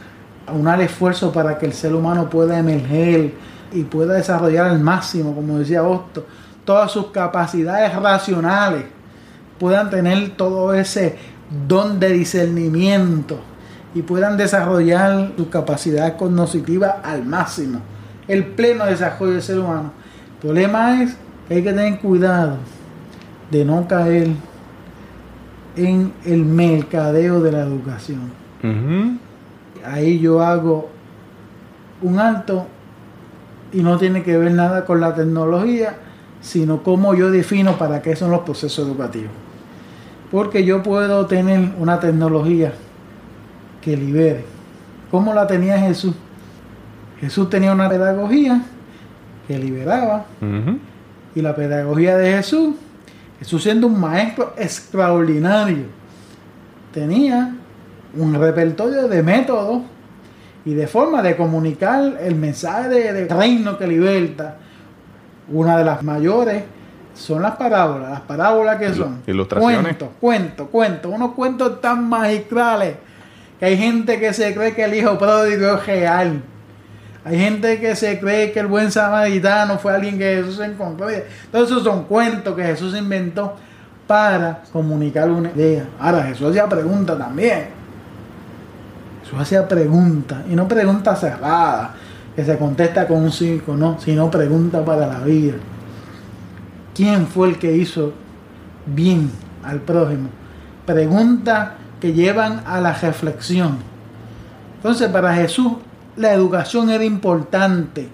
unar esfuerzos para que el ser humano pueda emerger y pueda desarrollar al máximo, como decía Osto, todas sus capacidades racionales, puedan tener todo ese don de discernimiento y puedan desarrollar sus capacidades cognitivas al máximo, el pleno desarrollo del ser humano. El problema es hay que tener cuidado de no caer en el mercadeo de la educación. Ahí yo hago un alto y no tiene que ver nada con la tecnología, sino cómo yo defino para qué son los procesos educativos. Porque yo puedo tener una tecnología que libere. ¿Cómo la tenía Jesús? Jesús tenía una pedagogía que liberaba y la pedagogía de Jesús, Jesús siendo un maestro extraordinario, tenía un repertorio de métodos y de forma de comunicar el mensaje de, reino que liberta. Una de las mayores son las parábolas. Las parábolas que son ilustraciones. Cuentos, cuentos, cuentos. Unos cuentos tan magistrales que hay gente que se cree que el hijo pródigo es real. Hay gente que se cree que el buen samaritano fue alguien que Jesús encontró. Todos esos son cuentos que Jesús inventó para comunicar una idea. Ahora, Jesús hacía preguntas también. Jesús hacía preguntas, y no preguntas cerradas, que se contesta con un sí o no, sino preguntas para la vida. ¿Quién fue el que hizo bien al prójimo? Preguntas que llevan a la reflexión. Entonces, para Jesús, la educación era importante,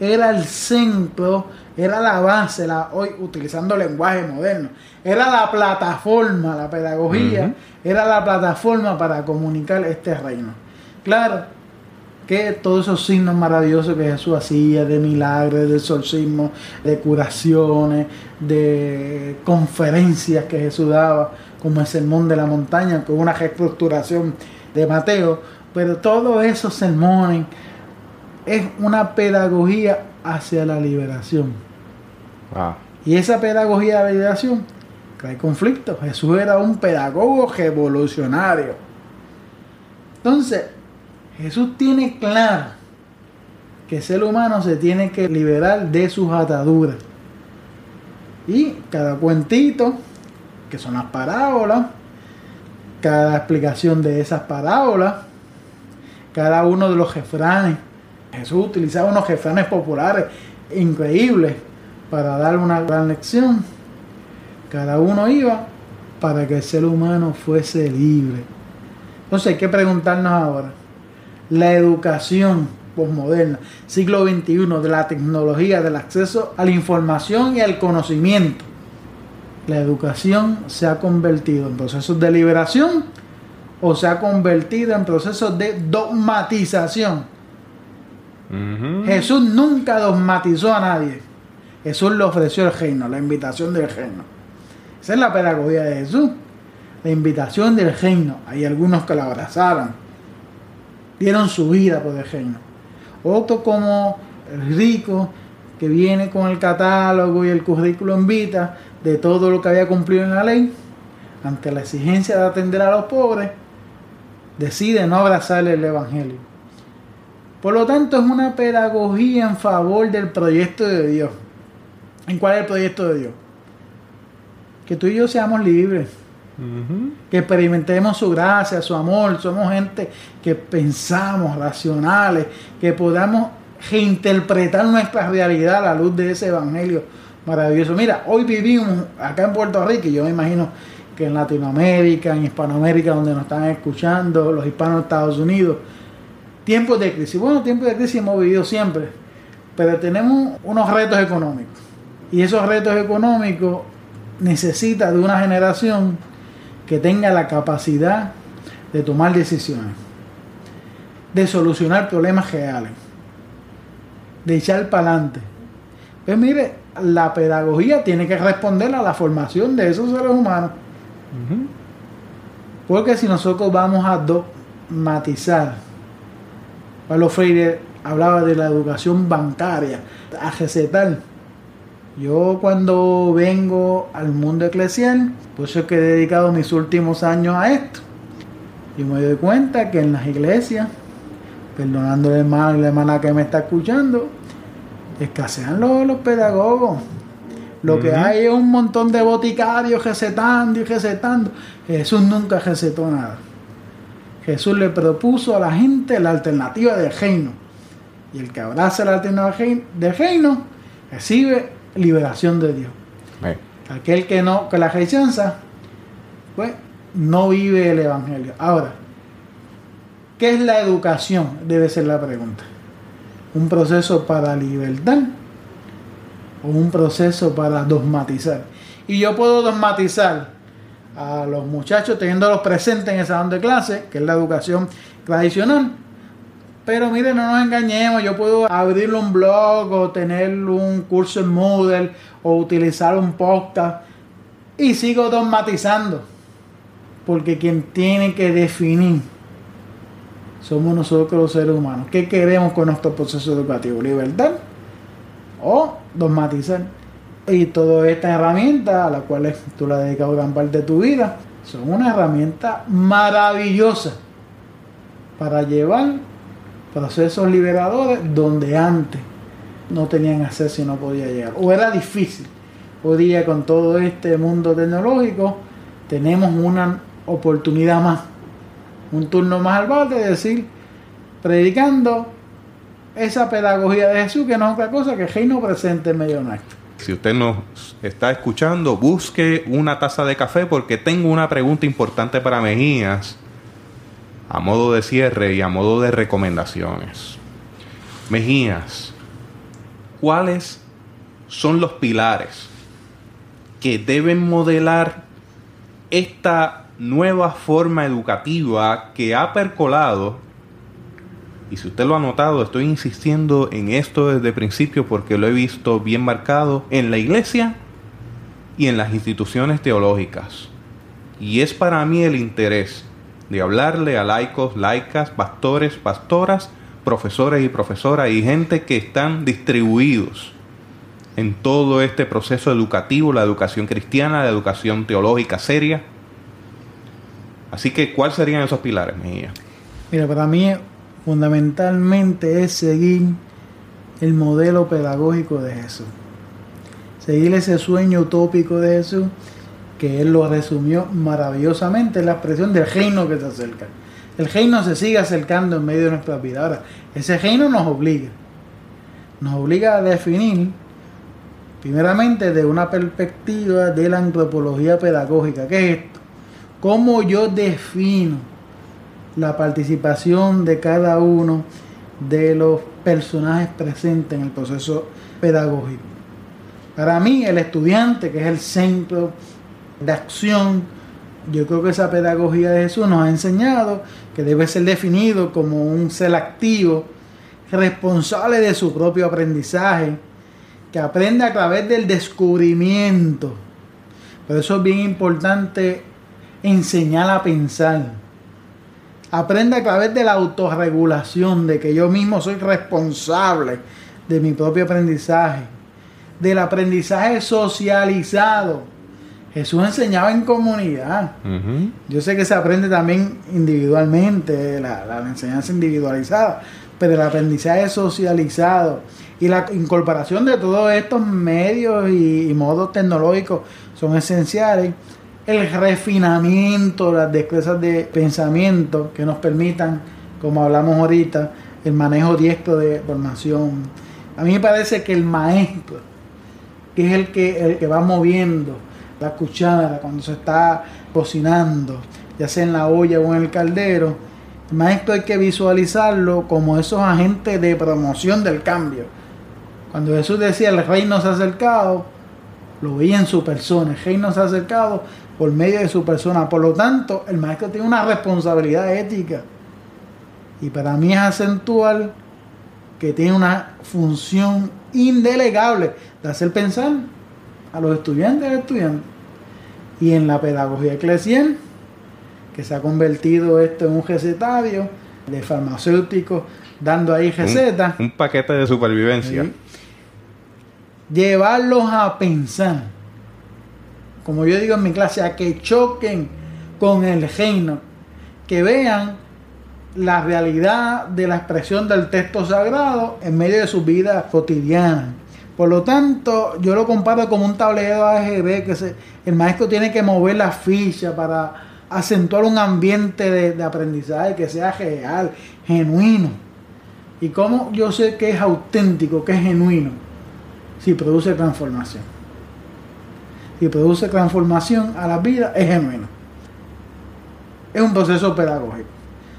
era el centro, era la base, la, hoy utilizando lenguaje moderno, era la plataforma, la pedagogía, era la plataforma para comunicar este reino. Claro que todos esos signos maravillosos que Jesús hacía, de milagros, de exorcismo, de curaciones, de conferencias que Jesús daba, como el sermón de la montaña, con una reestructuración de Mateo, pero todos esos sermones es una pedagogía hacia la liberación. Ah. Y esa pedagogía de la liberación trae conflictos. Jesús era un pedagogo revolucionario. Entonces, Jesús tiene claro que el ser humano se tiene que liberar de sus ataduras. Y cada cuentito, que son las parábolas, cada explicación de esas parábolas, cada uno de los refranes. Jesús utilizaba unos refranes populares increíbles para dar una gran lección. Cada uno iba para que el ser humano fuese libre. Entonces hay que preguntarnos ahora, la educación posmoderna, siglo XXI, de la tecnología, del acceso a la información y al conocimiento, la educación se ha convertido en procesos de liberación o se ha convertido en procesos de dogmatización. Jesús nunca dogmatizó a nadie. Jesús le ofreció el reino, la invitación del reino. Esa es la pedagogía de Jesús. La invitación del reino. Hay algunos que la abrazaron. Dieron su vida por el reino. Otros como el rico que viene con el catálogo y el currículo en vita de todo lo que había cumplido en la ley, ante la exigencia de atender a los pobres, decide no abrazar el Evangelio. Por lo tanto, es una pedagogía en favor del proyecto de Dios. ¿En cuál es el proyecto de Dios? Que tú y yo seamos libres. Que experimentemos su gracia, su amor. Somos gente que pensamos, racionales, que podamos reinterpretar nuestra realidad a la luz de ese evangelio maravilloso. Mira, hoy vivimos acá en Puerto Rico y yo me imagino que en Latinoamérica, en Hispanoamérica, donde nos están escuchando, los hispanos de Estados Unidos, tiempos de crisis. Bueno, tiempos de crisis hemos vivido siempre, pero tenemos unos retos económicos. Y esos retos económicos necesitan de una generación que tenga la capacidad de tomar decisiones, de solucionar problemas reales, de echar para adelante. Pues mire, la pedagogía tiene que responder a la formación de esos seres humanos. Porque si nosotros vamos a dogmatizar, Pablo Freire hablaba de la educación bancaria, a recetar. Yo cuando vengo al mundo eclesial, pues es que he dedicado mis últimos años a esto. Y me doy cuenta que en las iglesias, perdonando el hermano y la hermana que me está escuchando, escasean los, los pedagogos. Lo que hay es un montón de boticarios recetando y recetando. Jesús nunca recetó nada. Jesús le propuso a la gente la alternativa del reino. Y el que abraza la alternativa del reino recibe liberación de Dios. Aquel que no, que la rechaza, pues no vive el evangelio. Ahora, ¿qué es la educación? Debe ser la pregunta. ¿Un proceso para libertad un proceso para dogmatizar. Y yo puedo dogmatizar a los muchachos teniéndolos presentes en esa salón de clase, que es la educación tradicional. Pero miren, no nos engañemos, yo puedo abrir un blog o tener un curso en Moodle o utilizar un podcast y sigo dogmatizando. Porque quien tiene que definir somos nosotros los seres humanos. ¿Qué queremos con nuestro proceso educativo? ¿Libertad? O dogmatizar. Y toda esta herramienta a la cual tú la has dedicado gran parte de tu vida, son una herramienta maravillosa para llevar procesos liberadores donde antes no tenían acceso y no podía llegar. O era difícil. Hoy día con todo este mundo tecnológico tenemos una oportunidad más, un turno más al bate de decir, predicando esa pedagogía de Jesús que no es otra cosa que el reino presente en medio nuestro. Si usted nos está escuchando, busque una taza de café porque tengo una pregunta importante para Mejías a modo de cierre y a modo de recomendaciones. Mejías, ¿cuáles son los pilares que deben modelar esta nueva forma educativa que ha percolado y si usted lo ha notado, estoy insistiendo en esto desde el principio porque lo he visto bien marcado en la iglesia y en las instituciones teológicas. Y es para mí el interés de hablarle a laicos, laicas, pastores, pastoras, profesores y profesoras y gente que están distribuidos en todo este proceso educativo, la educación cristiana, la educación teológica seria. Así que, ¿cuáles serían esos pilares, Mejía? Mira, para mí fundamentalmente es seguir el modelo pedagógico de Jesús. Seguir ese sueño utópico de Jesús que él lo resumió maravillosamente en la expresión del reino que se acerca. El reino se sigue acercando en medio de nuestra vida. Ahora, ese reino nos obliga. Nos obliga a definir, primeramente, de una perspectiva de la antropología pedagógica. ¿Qué es esto? ¿Cómo yo defino la participación de cada uno de los personajes presentes en el proceso pedagógico. Para mí, el estudiante, que es el centro de acción, yo creo que esa pedagogía de Jesús nos ha enseñado que debe ser definido como un ser activo, responsable de su propio aprendizaje, que aprende a través del descubrimiento. Por eso es bien importante enseñar a pensar. Aprende a través de la autorregulación, de que yo mismo soy responsable de mi propio aprendizaje, del aprendizaje socializado. Jesús enseñaba en comunidad. Yo sé que se aprende también individualmente, la, la enseñanza individualizada, pero el aprendizaje socializado y la incorporación de todos estos medios y, modos tecnológicos son esenciales. El refinamiento, las destrezas de pensamiento que nos permitan, como hablamos ahorita, el manejo diestro de formación. A mí me parece que el maestro, que es el que, el que va moviendo la cuchara cuando se está cocinando, ya sea en la olla o en el caldero, el maestro hay que visualizarlo como esos agentes de promoción del cambio. Cuando Jesús decía el reino se ha acercado, lo veía en su persona. El reino se ha acercado por medio de su persona. Por lo tanto, el maestro tiene una responsabilidad ética. Y para mí es acentual que tiene una función indelegable de hacer pensar a los estudiantes y estudiantes. Y en la pedagogía eclesial, que se ha convertido esto en un recetario de farmacéuticos dando ahí recetas. Un, paquete de supervivencia. Llevarlos a pensar, como yo digo en mi clase, a que choquen con el reino, que vean la realidad de la expresión del texto sagrado en medio de su vida cotidiana. Por lo tanto, yo lo comparo como un tablero AGB que el maestro tiene que mover la ficha para acentuar un ambiente de, aprendizaje que sea real, genuino. ¿Y cómo yo sé que es auténtico, que es genuino? Si produce transformación. Si produce transformación a la vida, es genuino. Es un proceso pedagógico.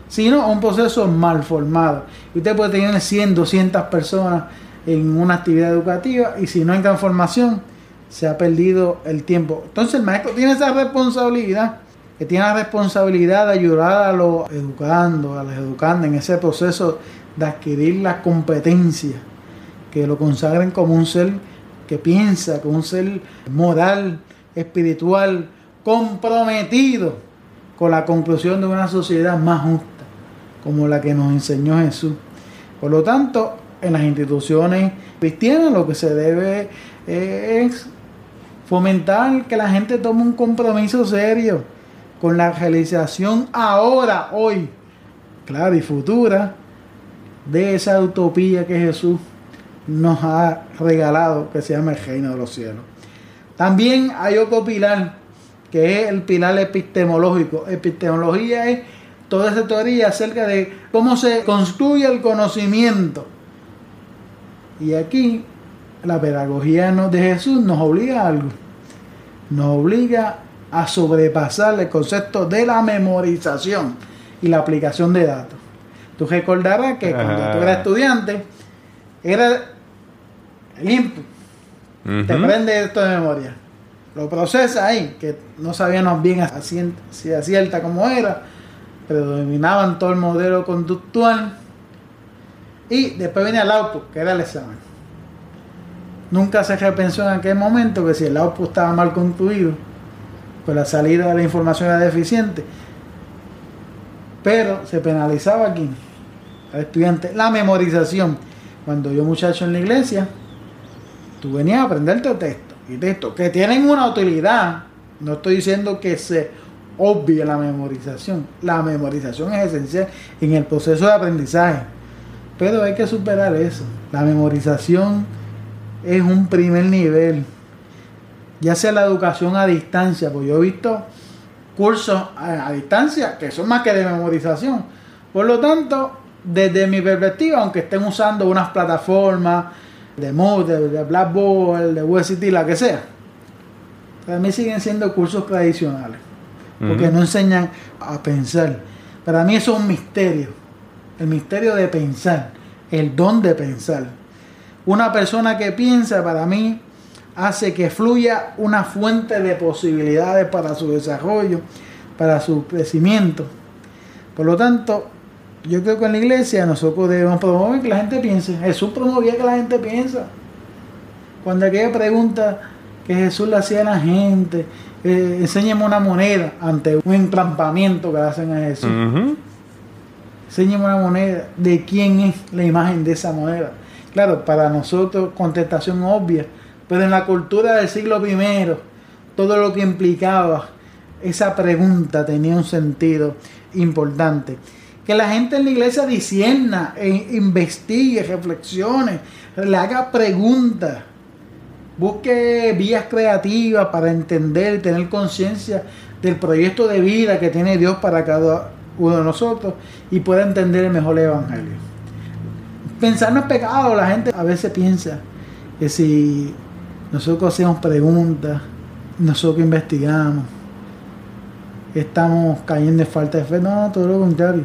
Si no, un proceso mal formado. Y usted puede tener 100, 200 personas en una actividad educativa y si no hay transformación, se ha perdido el tiempo. Entonces el maestro tiene esa responsabilidad que tiene la responsabilidad de ayudar a los educando, a los educandos en ese proceso de adquirir la competencia, que lo consagren como un ser que piensa, como un ser moral, espiritual, comprometido con la conclusión de una sociedad más justa, como la que nos enseñó Jesús. Por lo tanto, en las instituciones cristianas lo que se debe eh, es fomentar que la gente tome un compromiso serio con la realización ahora, hoy, claro, y futura, de esa utopía que Jesús nos ha regalado, que se llama el reino de los cielos. También hay otro pilar, que es el pilar epistemológico. Epistemología es toda esa teoría acerca de cómo se construye el conocimiento. Y aquí la pedagogía de Jesús nos obliga a algo. Nos obliga a sobrepasar el concepto de la memorización y la aplicación de datos. Tú recordarás que cuando tú eras estudiante, era el input. Te prende esto de memoria. Lo procesa ahí, que no sabíamos bien si acierta como era, predominaban todo el modelo conductual. Y después venía el output, que era el examen. Nunca se repensó en aquel momento que si el output estaba mal construido, pues la salida de la información era deficiente. Pero se penalizaba aquí al estudiante la memorización. Cuando yo muchacho en la iglesia, tú venías a aprenderte texto y texto que tienen una utilidad. No estoy diciendo que se obvie la memorización. La memorización es esencial en el proceso de aprendizaje. Pero hay que superar eso. La memorización es un primer nivel ya sea la educación a distancia, pues yo he visto cursos a, distancia que son más que de memorización. Por lo tanto, desde mi perspectiva, aunque estén usando unas plataformas de Moodle, de Blackboard, de UST, la que sea, para mí siguen siendo cursos tradicionales, porque no enseñan a pensar. Para mí eso es un misterio, el misterio de pensar, el don de pensar. Una persona que piensa, para mí, hace que fluya una fuente de posibilidades para su desarrollo, para su crecimiento. Por lo tanto, yo creo que en la iglesia nosotros debemos promover que la gente piense. Jesús promovía que la gente piensa. Cuando aquella pregunta que Jesús le hacía a la gente, eh, enséñame una moneda ante un entrampamiento que le hacen a Jesús. Enséñame una moneda de quién es la imagen de esa moneda. Claro, para nosotros contestación obvia, pero en la cultura del siglo I, todo lo que implicaba esa pregunta tenía un sentido importante. Que la gente en la iglesia disierna, e investigue, reflexione, le haga preguntas, busque vías creativas para entender, tener conciencia del proyecto de vida que tiene Dios para cada uno de nosotros y pueda entender mejor el Evangelio. Pensar no es pecado, la gente a veces piensa que si nosotros hacemos preguntas, nosotros investigamos, estamos cayendo en falta de fe. No, todo lo contrario.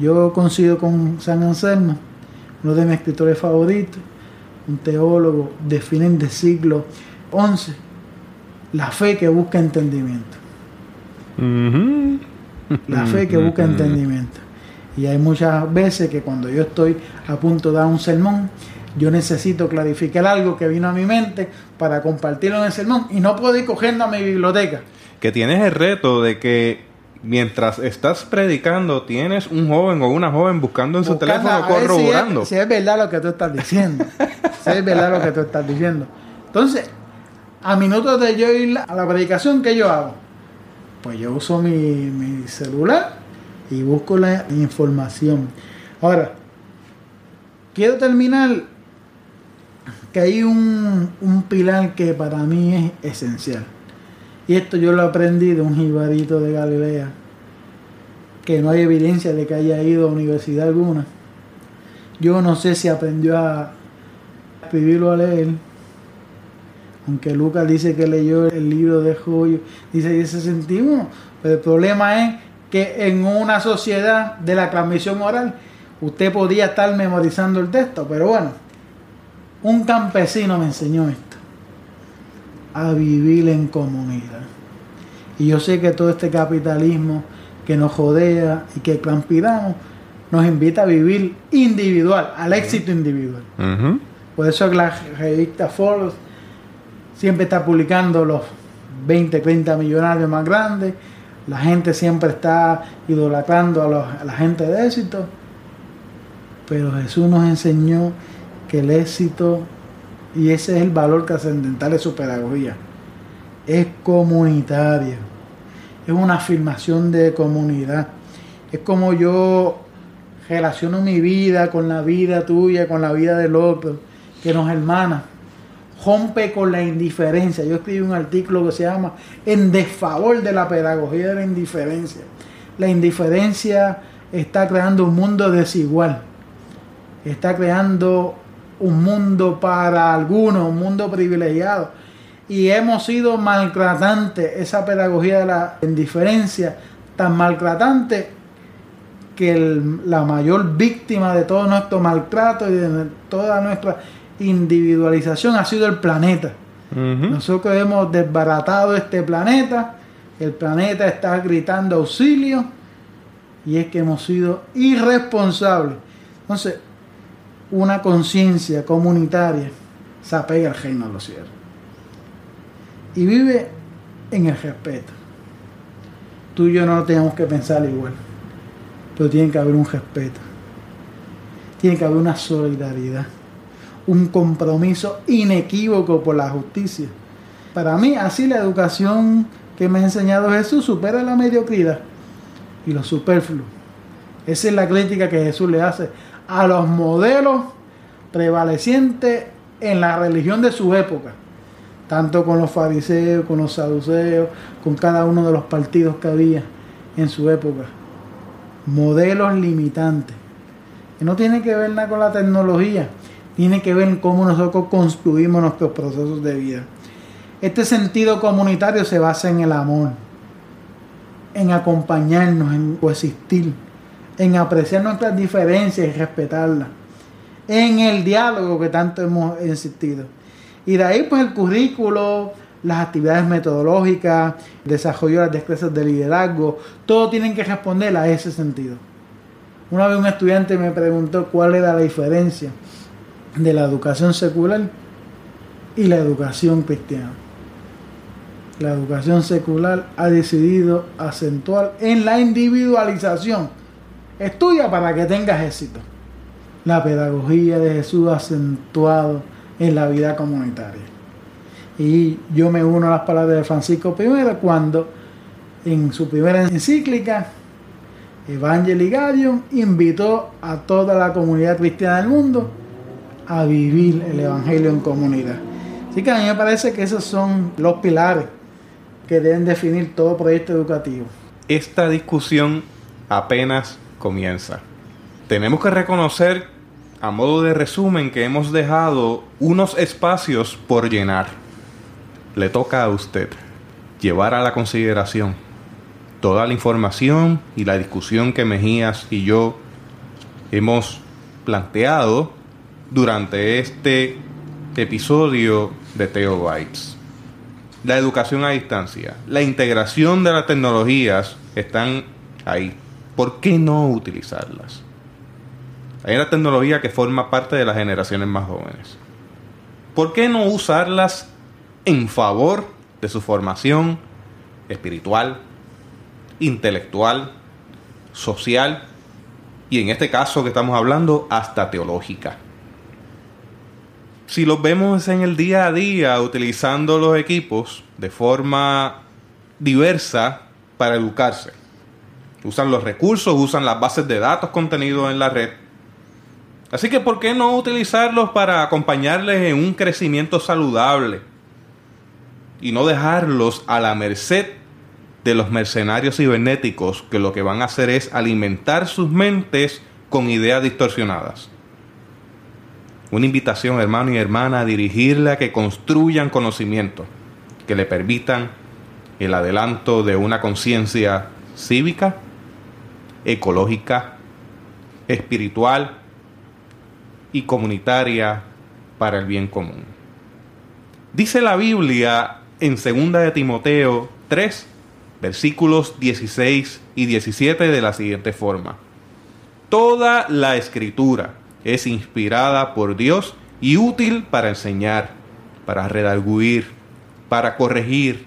Yo coincido con San Anselmo, uno de mis escritores favoritos, un teólogo, de siglo XI la fe que busca entendimiento. La fe que busca entendimiento. Y hay muchas veces que cuando yo estoy a punto de dar un sermón, yo necesito clarificar algo que vino a mi mente para compartirlo en el sermón y no puedo ir cogiendo a mi biblioteca. Que tienes el reto de que mientras estás predicando tienes un joven o una joven buscando en su teléfono corroborando. Si es, verdad lo que tú estás diciendo. si es verdad lo que tú estás diciendo. Entonces, a minutos de yo ir a la predicación, ¿qué yo hago? Pues yo uso mi, mi celular y busco la información. Ahora, quiero terminar que hay un, pilar que para mí es esencial. Y esto yo lo aprendí de un jibarito de Galilea, que no hay evidencia de que haya ido a universidad alguna. Yo no sé si aprendió a escribirlo a leer, aunque Lucas dice que leyó el libro de Joyo, dice, ese sentimos, pero el problema es que en una sociedad de la transmisión oral, usted podía estar memorizando el texto, pero bueno, un campesino me enseñó esto, a vivir en comunidad. Y yo sé que todo este capitalismo que nos jodea y que transpiramos nos invita a vivir individual, al éxito individual. Por eso la revista Forbes siempre está publicando los 20, 30 millonarios más grandes. La gente siempre está idolatrando a, a la gente de éxito. Pero Jesús nos enseñó que el éxito, y ese es el valor trascendental de su pedagogía, es comunitaria, es una afirmación de comunidad, es como yo relaciono mi vida con la vida tuya, con la vida del otro, que nos hermana, rompe con la indiferencia. Yo escribí un artículo que se llama En desfavor de la pedagogía de la indiferencia. La indiferencia está creando un mundo desigual, está creando un mundo para algunos, un mundo privilegiado. Y hemos sido maltratantes, esa pedagogía de la indiferencia, tan maltratante que la mayor víctima de todo nuestro maltrato y de toda nuestra individualización ha sido el planeta. Nosotros hemos desbaratado este planeta, el planeta está gritando auxilio y es que hemos sido irresponsables. Entonces, una conciencia comunitaria se apega al reino de los cielos. Y vive en el respeto. Tú y yo no tenemos que pensar igual, pero tiene que haber un respeto. Tiene que haber una solidaridad, un compromiso inequívoco por la justicia. Para mí, así la educación que me ha enseñado Jesús supera la mediocridad y lo superfluo. Esa es la crítica que Jesús le hace a los modelos prevalecientes en la religión de su época, tanto con los fariseos, con los saduceos, con cada uno de los partidos que había en su época. Modelos limitantes. Que no tiene que ver nada con la tecnología, tiene que ver cómo nosotros construimos nuestros procesos de vida. Este sentido comunitario se basa en el amor, en acompañarnos, en coexistir en apreciar nuestras diferencias y respetarlas, en el diálogo que tanto hemos insistido. Y de ahí pues el currículo, las actividades metodológicas, desarrollo de las destrezas de liderazgo, todo tienen que responder a ese sentido. Una vez un estudiante me preguntó cuál era la diferencia de la educación secular y la educación cristiana. La educación secular ha decidido acentuar en la individualización. Estudia para que tengas éxito. La pedagogía de Jesús acentuado en la vida comunitaria. Y yo me uno a las palabras de Francisco I cuando en su primera encíclica, Evangelii Gaudium, invitó a toda la comunidad cristiana del mundo a vivir el Evangelio en comunidad. Así que a mí me parece que esos son los pilares que deben definir todo proyecto educativo. Esta discusión apenas comienza. Tenemos que reconocer, a modo de resumen, que hemos dejado unos espacios por llenar. Le toca a usted llevar a la consideración toda la información y la discusión que Mejías y yo hemos planteado durante este episodio de Teo Bytes. La educación a distancia, la integración de las tecnologías están ahí. ¿Por qué no utilizarlas? Hay una tecnología que forma parte de las generaciones más jóvenes. ¿Por qué no usarlas en favor de su formación espiritual, intelectual, social y en este caso que estamos hablando hasta teológica? si los vemos en el día a día utilizando los equipos de forma diversa para educarse. Usan los recursos, usan las bases de datos contenidos en la red. Así que, ¿por qué no utilizarlos para acompañarles en un crecimiento saludable? Y no dejarlos a la merced de los mercenarios cibernéticos que lo que van a hacer es alimentar sus mentes con ideas distorsionadas. Una invitación, hermano y hermana, a dirigirle a que construyan conocimiento, que le permitan el adelanto de una conciencia cívica, ecológica, espiritual y comunitaria para el bien común. Dice la Biblia en 2 de Timoteo 3, versículos 16 y 17 de la siguiente forma. Toda la escritura es inspirada por Dios y útil para enseñar, para redarguir, para corregir,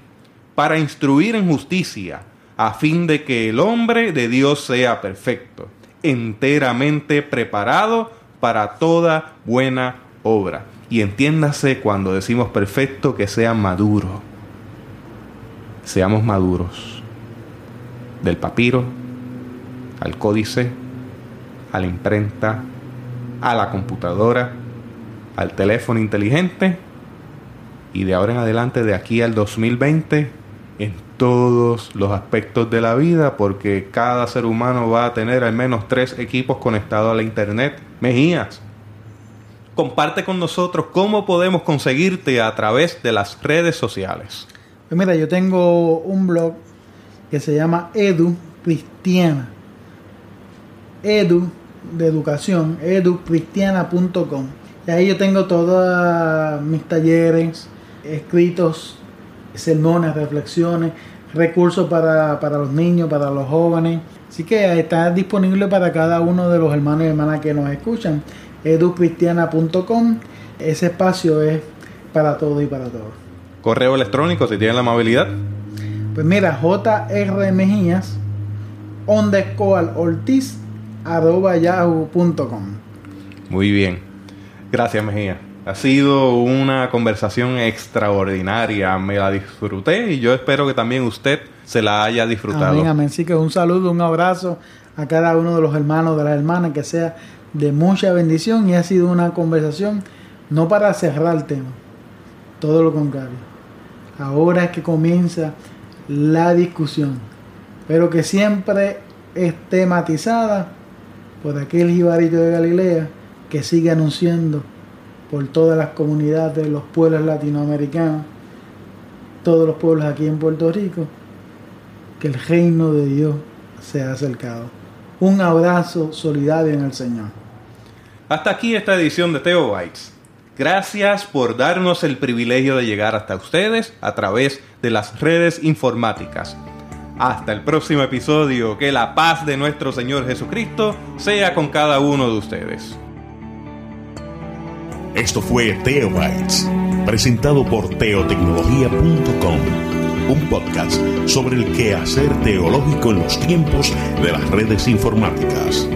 para instruir en justicia, a fin de que el hombre de Dios sea perfecto, enteramente preparado para toda buena obra. Y entiéndase cuando decimos perfecto que sea maduro. Seamos maduros. Del papiro al códice, a la imprenta, a la computadora, al teléfono inteligente y de ahora en adelante, de aquí al 2020, en todos los aspectos de la vida, porque cada ser humano va a tener al menos tres equipos conectados a la Internet. Mejías, comparte con nosotros cómo podemos conseguirte a través de las redes sociales. Pues mira, yo tengo un blog que se llama Edu Cristiana. Edu de educación, educristiana.com. Y ahí yo tengo todos mis talleres, escritos, sermones, reflexiones, recursos para, para los niños, para los jóvenes. Así que está disponible para cada uno de los hermanos y hermanas que nos escuchan. educristiana.com. Ese espacio es para todo y para todos. Correo electrónico, si tienen la amabilidad. Pues mira, JR Mejías, underscore Ortiz yahoo.com. Muy bien. Gracias, Mejía. Ha sido una conversación extraordinaria. Me la disfruté y yo espero que también usted se la haya disfrutado. Amén, amén. Así que un saludo, un abrazo a cada uno de los hermanos, de las hermanas, que sea de mucha bendición y ha sido una conversación no para cerrar el tema, todo lo contrario. Ahora es que comienza la discusión, pero que siempre es tematizada por aquel jibarito de Galilea que sigue anunciando por todas las comunidades de los pueblos latinoamericanos, todos los pueblos aquí en Puerto Rico, que el reino de Dios se ha acercado. Un abrazo solidario en el Señor. Hasta aquí esta edición de Teo Bites. Gracias por darnos el privilegio de llegar hasta ustedes a través de las redes informáticas. Hasta el próximo episodio, que la paz de nuestro Señor Jesucristo sea con cada uno de ustedes. Esto fue Teobytes, presentado por teotecnología.com, un podcast sobre el quehacer teológico en los tiempos de las redes informáticas.